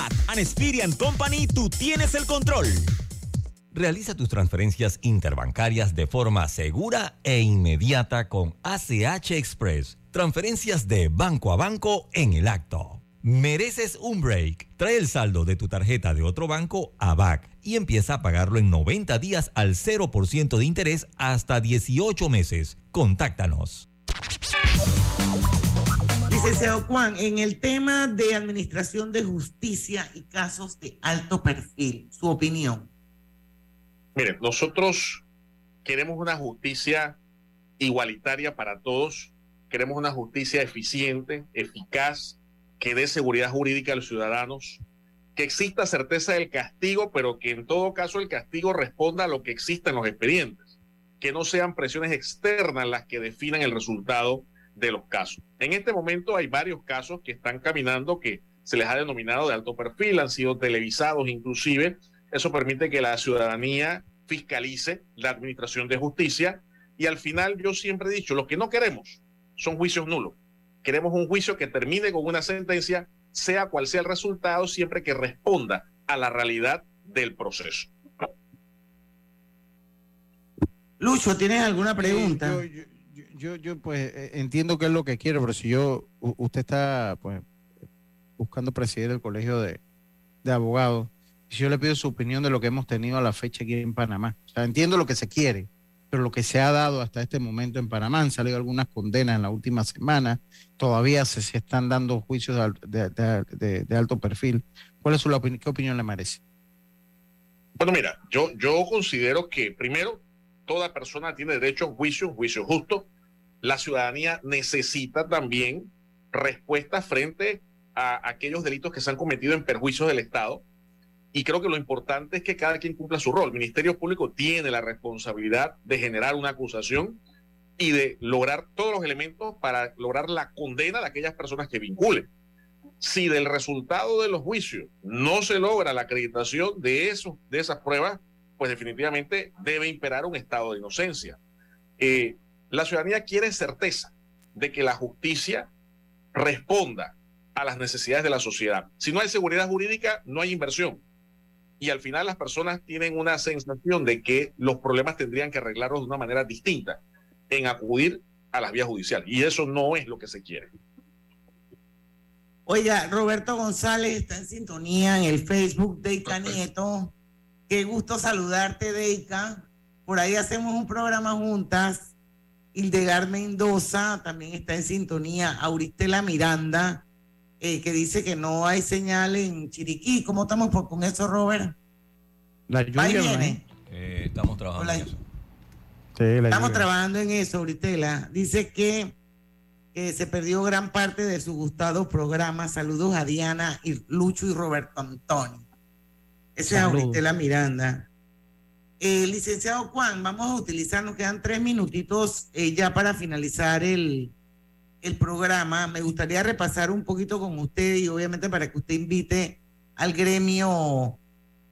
and Experian Company, tú tienes el control. Realiza tus transferencias interbancarias de forma segura e inmediata con ACH Express. Transferencias de banco a banco en el acto. Mereces un break. Trae el saldo de tu tarjeta de otro banco a BAC y empieza a pagarlo en 90 días al 0% de interés hasta 18 meses. Contáctanos. Licenciado Juan, en el tema de administración de justicia y casos de alto perfil, su opinión. Mire, nosotros queremos una justicia igualitaria para todos, queremos una justicia eficiente, eficaz, que dé seguridad jurídica a los ciudadanos, que exista certeza del castigo, pero que en todo caso el castigo responda a lo que exista en los expedientes, que no sean presiones externas las que definan el resultado de los casos. En este momento hay varios casos que están caminando que se les ha denominado de alto perfil, han sido televisados inclusive. Eso permite que la ciudadanía fiscalice la administración de justicia y al final yo siempre he dicho, lo que no queremos son juicios nulos. Queremos un juicio que termine con una sentencia, sea cual sea el resultado, siempre que responda a la realidad del proceso. Lucho, ¿tienes alguna pregunta? yo, yo pues eh, entiendo que es lo que quiere, pero si yo, usted está pues buscando presidir el colegio de, de abogados, si yo le pido su opinión de lo que hemos tenido a la fecha aquí en Panamá. O sea, entiendo lo que se quiere, pero lo que se ha dado hasta este momento en Panamá, han salido algunas condenas en la última semana, todavía se, se están dando juicios de, de, de, alto perfil. ¿Cuál es su opinión? ¿Qué opinión le merece? Bueno, mira, yo, yo considero que primero toda persona tiene derecho a un juicio, un juicio justo, la ciudadanía necesita también respuesta frente a aquellos delitos que se han cometido en perjuicio del Estado. Y creo que lo importante es que cada quien cumpla su rol. El Ministerio Público tiene la responsabilidad de generar una acusación y de lograr todos los elementos para lograr la condena de aquellas personas que vinculen. Si del resultado de los juicios no se logra la acreditación de, de esas pruebas, pues definitivamente debe imperar un estado de inocencia. Eh, la ciudadanía quiere certeza de que la justicia responda a las necesidades de la sociedad. Si no hay seguridad jurídica, no hay inversión. Y al final las personas tienen una sensación de que los problemas tendrían que arreglarlos de una manera distinta en acudir a las vías judiciales. Y eso no es lo que se quiere. Oiga, Roberto González está en sintonía en el Facebook de Ica Nieto. Qué gusto saludarte, Deika. Por ahí hacemos un programa juntas Hildegard Mendoza también está en sintonía. Auristela Miranda, eh, que dice que no hay señal en Chiriquí. ¿Cómo estamos con eso, Robert? La lluvia eh, estamos trabajando en eso. estamos trabajando en eso, Auristela. Dice que, se perdió gran parte de su gustado programa. Saludos a Diana, y Lucho y Roberto Antonio. Esa es Auristela Miranda. Eh, licenciado Juan, vamos a utilizar, nos quedan tres minutitos eh, ya para finalizar el, el programa. Me gustaría repasar un poquito con usted y obviamente para que usted invite al gremio.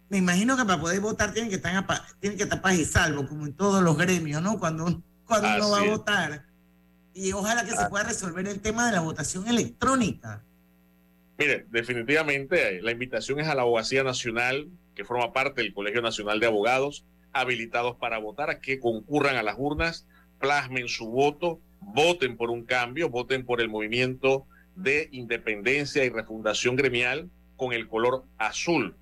Me imagino que para poder votar tienen que estar, tienen que estar paz y salvo, como en todos los gremios, ¿no? Cuando, cuando uno va a votar. Y ojalá que se ah. pueda resolver el tema de la votación electrónica. Mire, definitivamente eh, la invitación es a la Abogacía Nacional, que forma parte del Colegio Nacional de Abogados, habilitados para votar, a que concurran a las urnas, plasmen su voto, voten por un cambio, voten por el movimiento de independencia y refundación gremial con el color azul.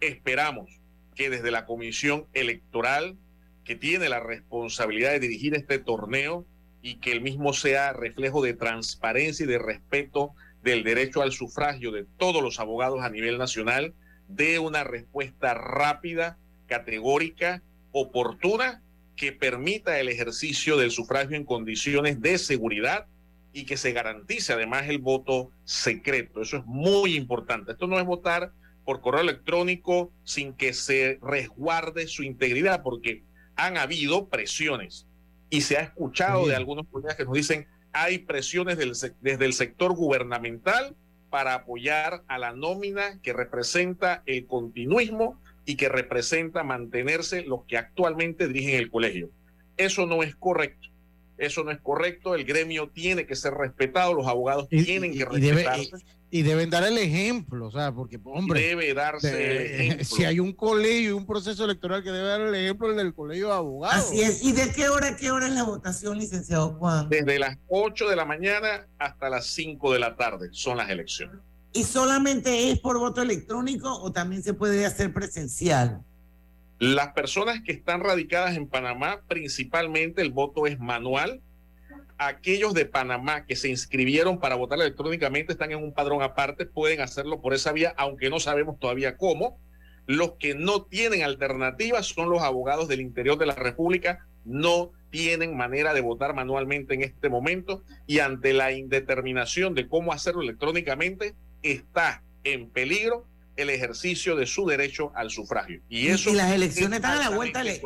Esperamos que desde la comisión electoral, que tiene la responsabilidad de dirigir este torneo y que el mismo sea reflejo de transparencia y de respeto del derecho al sufragio de todos los abogados a nivel nacional, dé una respuesta rápida, categórica oportuna que permita el ejercicio del sufragio en condiciones de seguridad y que se garantice además el voto secreto. Eso es muy importante. Esto no es votar por correo electrónico sin que se resguarde su integridad, porque han habido presiones y se ha escuchado de algunos colegas que nos dicen hay presiones desde el sector gubernamental para apoyar a la nómina que representa el continuismo y que representa mantenerse los que actualmente dirigen el colegio. Eso no es correcto. Eso no es correcto. El gremio tiene que ser respetado, los abogados tienen que respetarse. Y deben dar el ejemplo, o sea, porque, hombre. Debe darse el ejemplo. Si hay un colegio y un proceso electoral que debe dar el ejemplo, el del colegio de abogados. Así es. ¿Y de qué hora a qué hora es la votación, licenciado Juan? Desde las 8 de la mañana hasta las 5 de la tarde son las elecciones. ¿Y solamente es por voto electrónico o también se puede hacer presencial? Las personas que están radicadas en Panamá, principalmente el voto es manual. Aquellos de Panamá que se inscribieron para votar electrónicamente están en un padrón aparte, pueden hacerlo por esa vía, aunque no sabemos todavía cómo. Los que no tienen alternativas son los abogados del interior de la República, no tienen manera de votar manualmente en este momento y ante la indeterminación de cómo hacerlo electrónicamente, está en peligro el ejercicio de su derecho al sufragio. Y eso y las elecciones es están a la vuelta de-.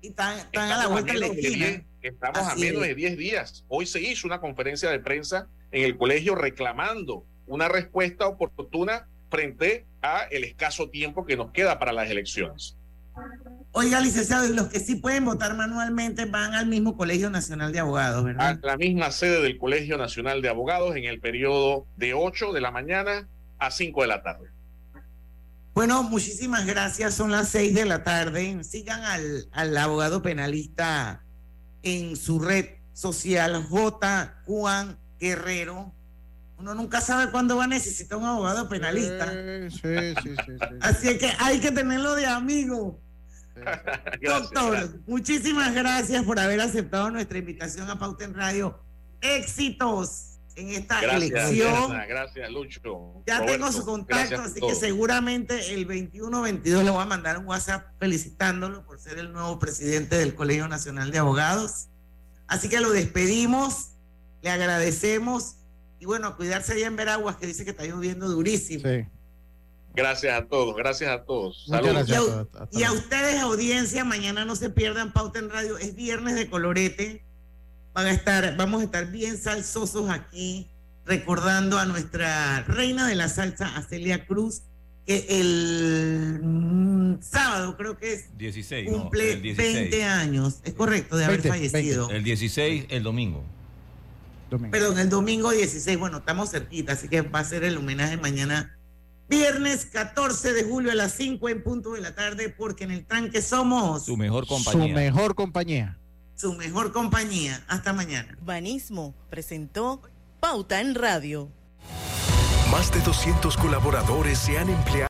Y están, están a la Estamos vuelta de la menos de esquina. 10 Estamos a menos de 10 días. Hoy se hizo una conferencia de prensa en el colegio reclamando una respuesta oportuna frente a el escaso tiempo que nos queda para las elecciones. Oiga, licenciado, y los que sí pueden votar manualmente van al mismo Colegio Nacional de Abogados, ¿verdad? A la misma sede del Colegio Nacional de Abogados en el periodo de 8 de la mañana a 5 de la tarde. Bueno, muchísimas gracias. Son las seis de la tarde. Sigan al, al abogado penalista en su red social J. Juan Guerrero. Uno nunca sabe cuándo va a necesitar un abogado penalista. Sí, sí, sí, sí. Así que hay que tenerlo de amigo. Doctor, muchísimas gracias por haber aceptado nuestra invitación a Pauta en Radio. Éxitos en esta Gracias, elección. Gracias, Lucho. Ya Roberto, tengo su contacto, así que seguramente el 21-22 le voy a mandar un WhatsApp felicitándolo por ser el nuevo presidente del Colegio Nacional de Abogados. Así que lo despedimos, le agradecemos y bueno, cuidarse allá en Veraguas que dice que está lloviendo durísimo. Gracias a todos, gracias a todos. Saludos. Y a y a ustedes, audiencia, mañana no se pierdan Pauta en Radio. Es viernes de colorete. Van a estar, vamos a estar bien salsosos aquí, recordando a nuestra reina de la salsa, a Celia Cruz, que el mm, sábado creo que es 16, no, cumple el 16. 20 años. Es correcto, de haber 20, fallecido. El 16, el domingo. Perdón, el domingo 16, bueno, estamos cerquita, así que va a ser el homenaje mañana, viernes 14 de julio a las 5 en punto de la tarde, porque en el tanque somos Su mejor Su compañía. mejor compañía. su mejor compañía. Hasta mañana. Banismo presentó Pauta en Radio. Más de 200 colaboradores se han empleado.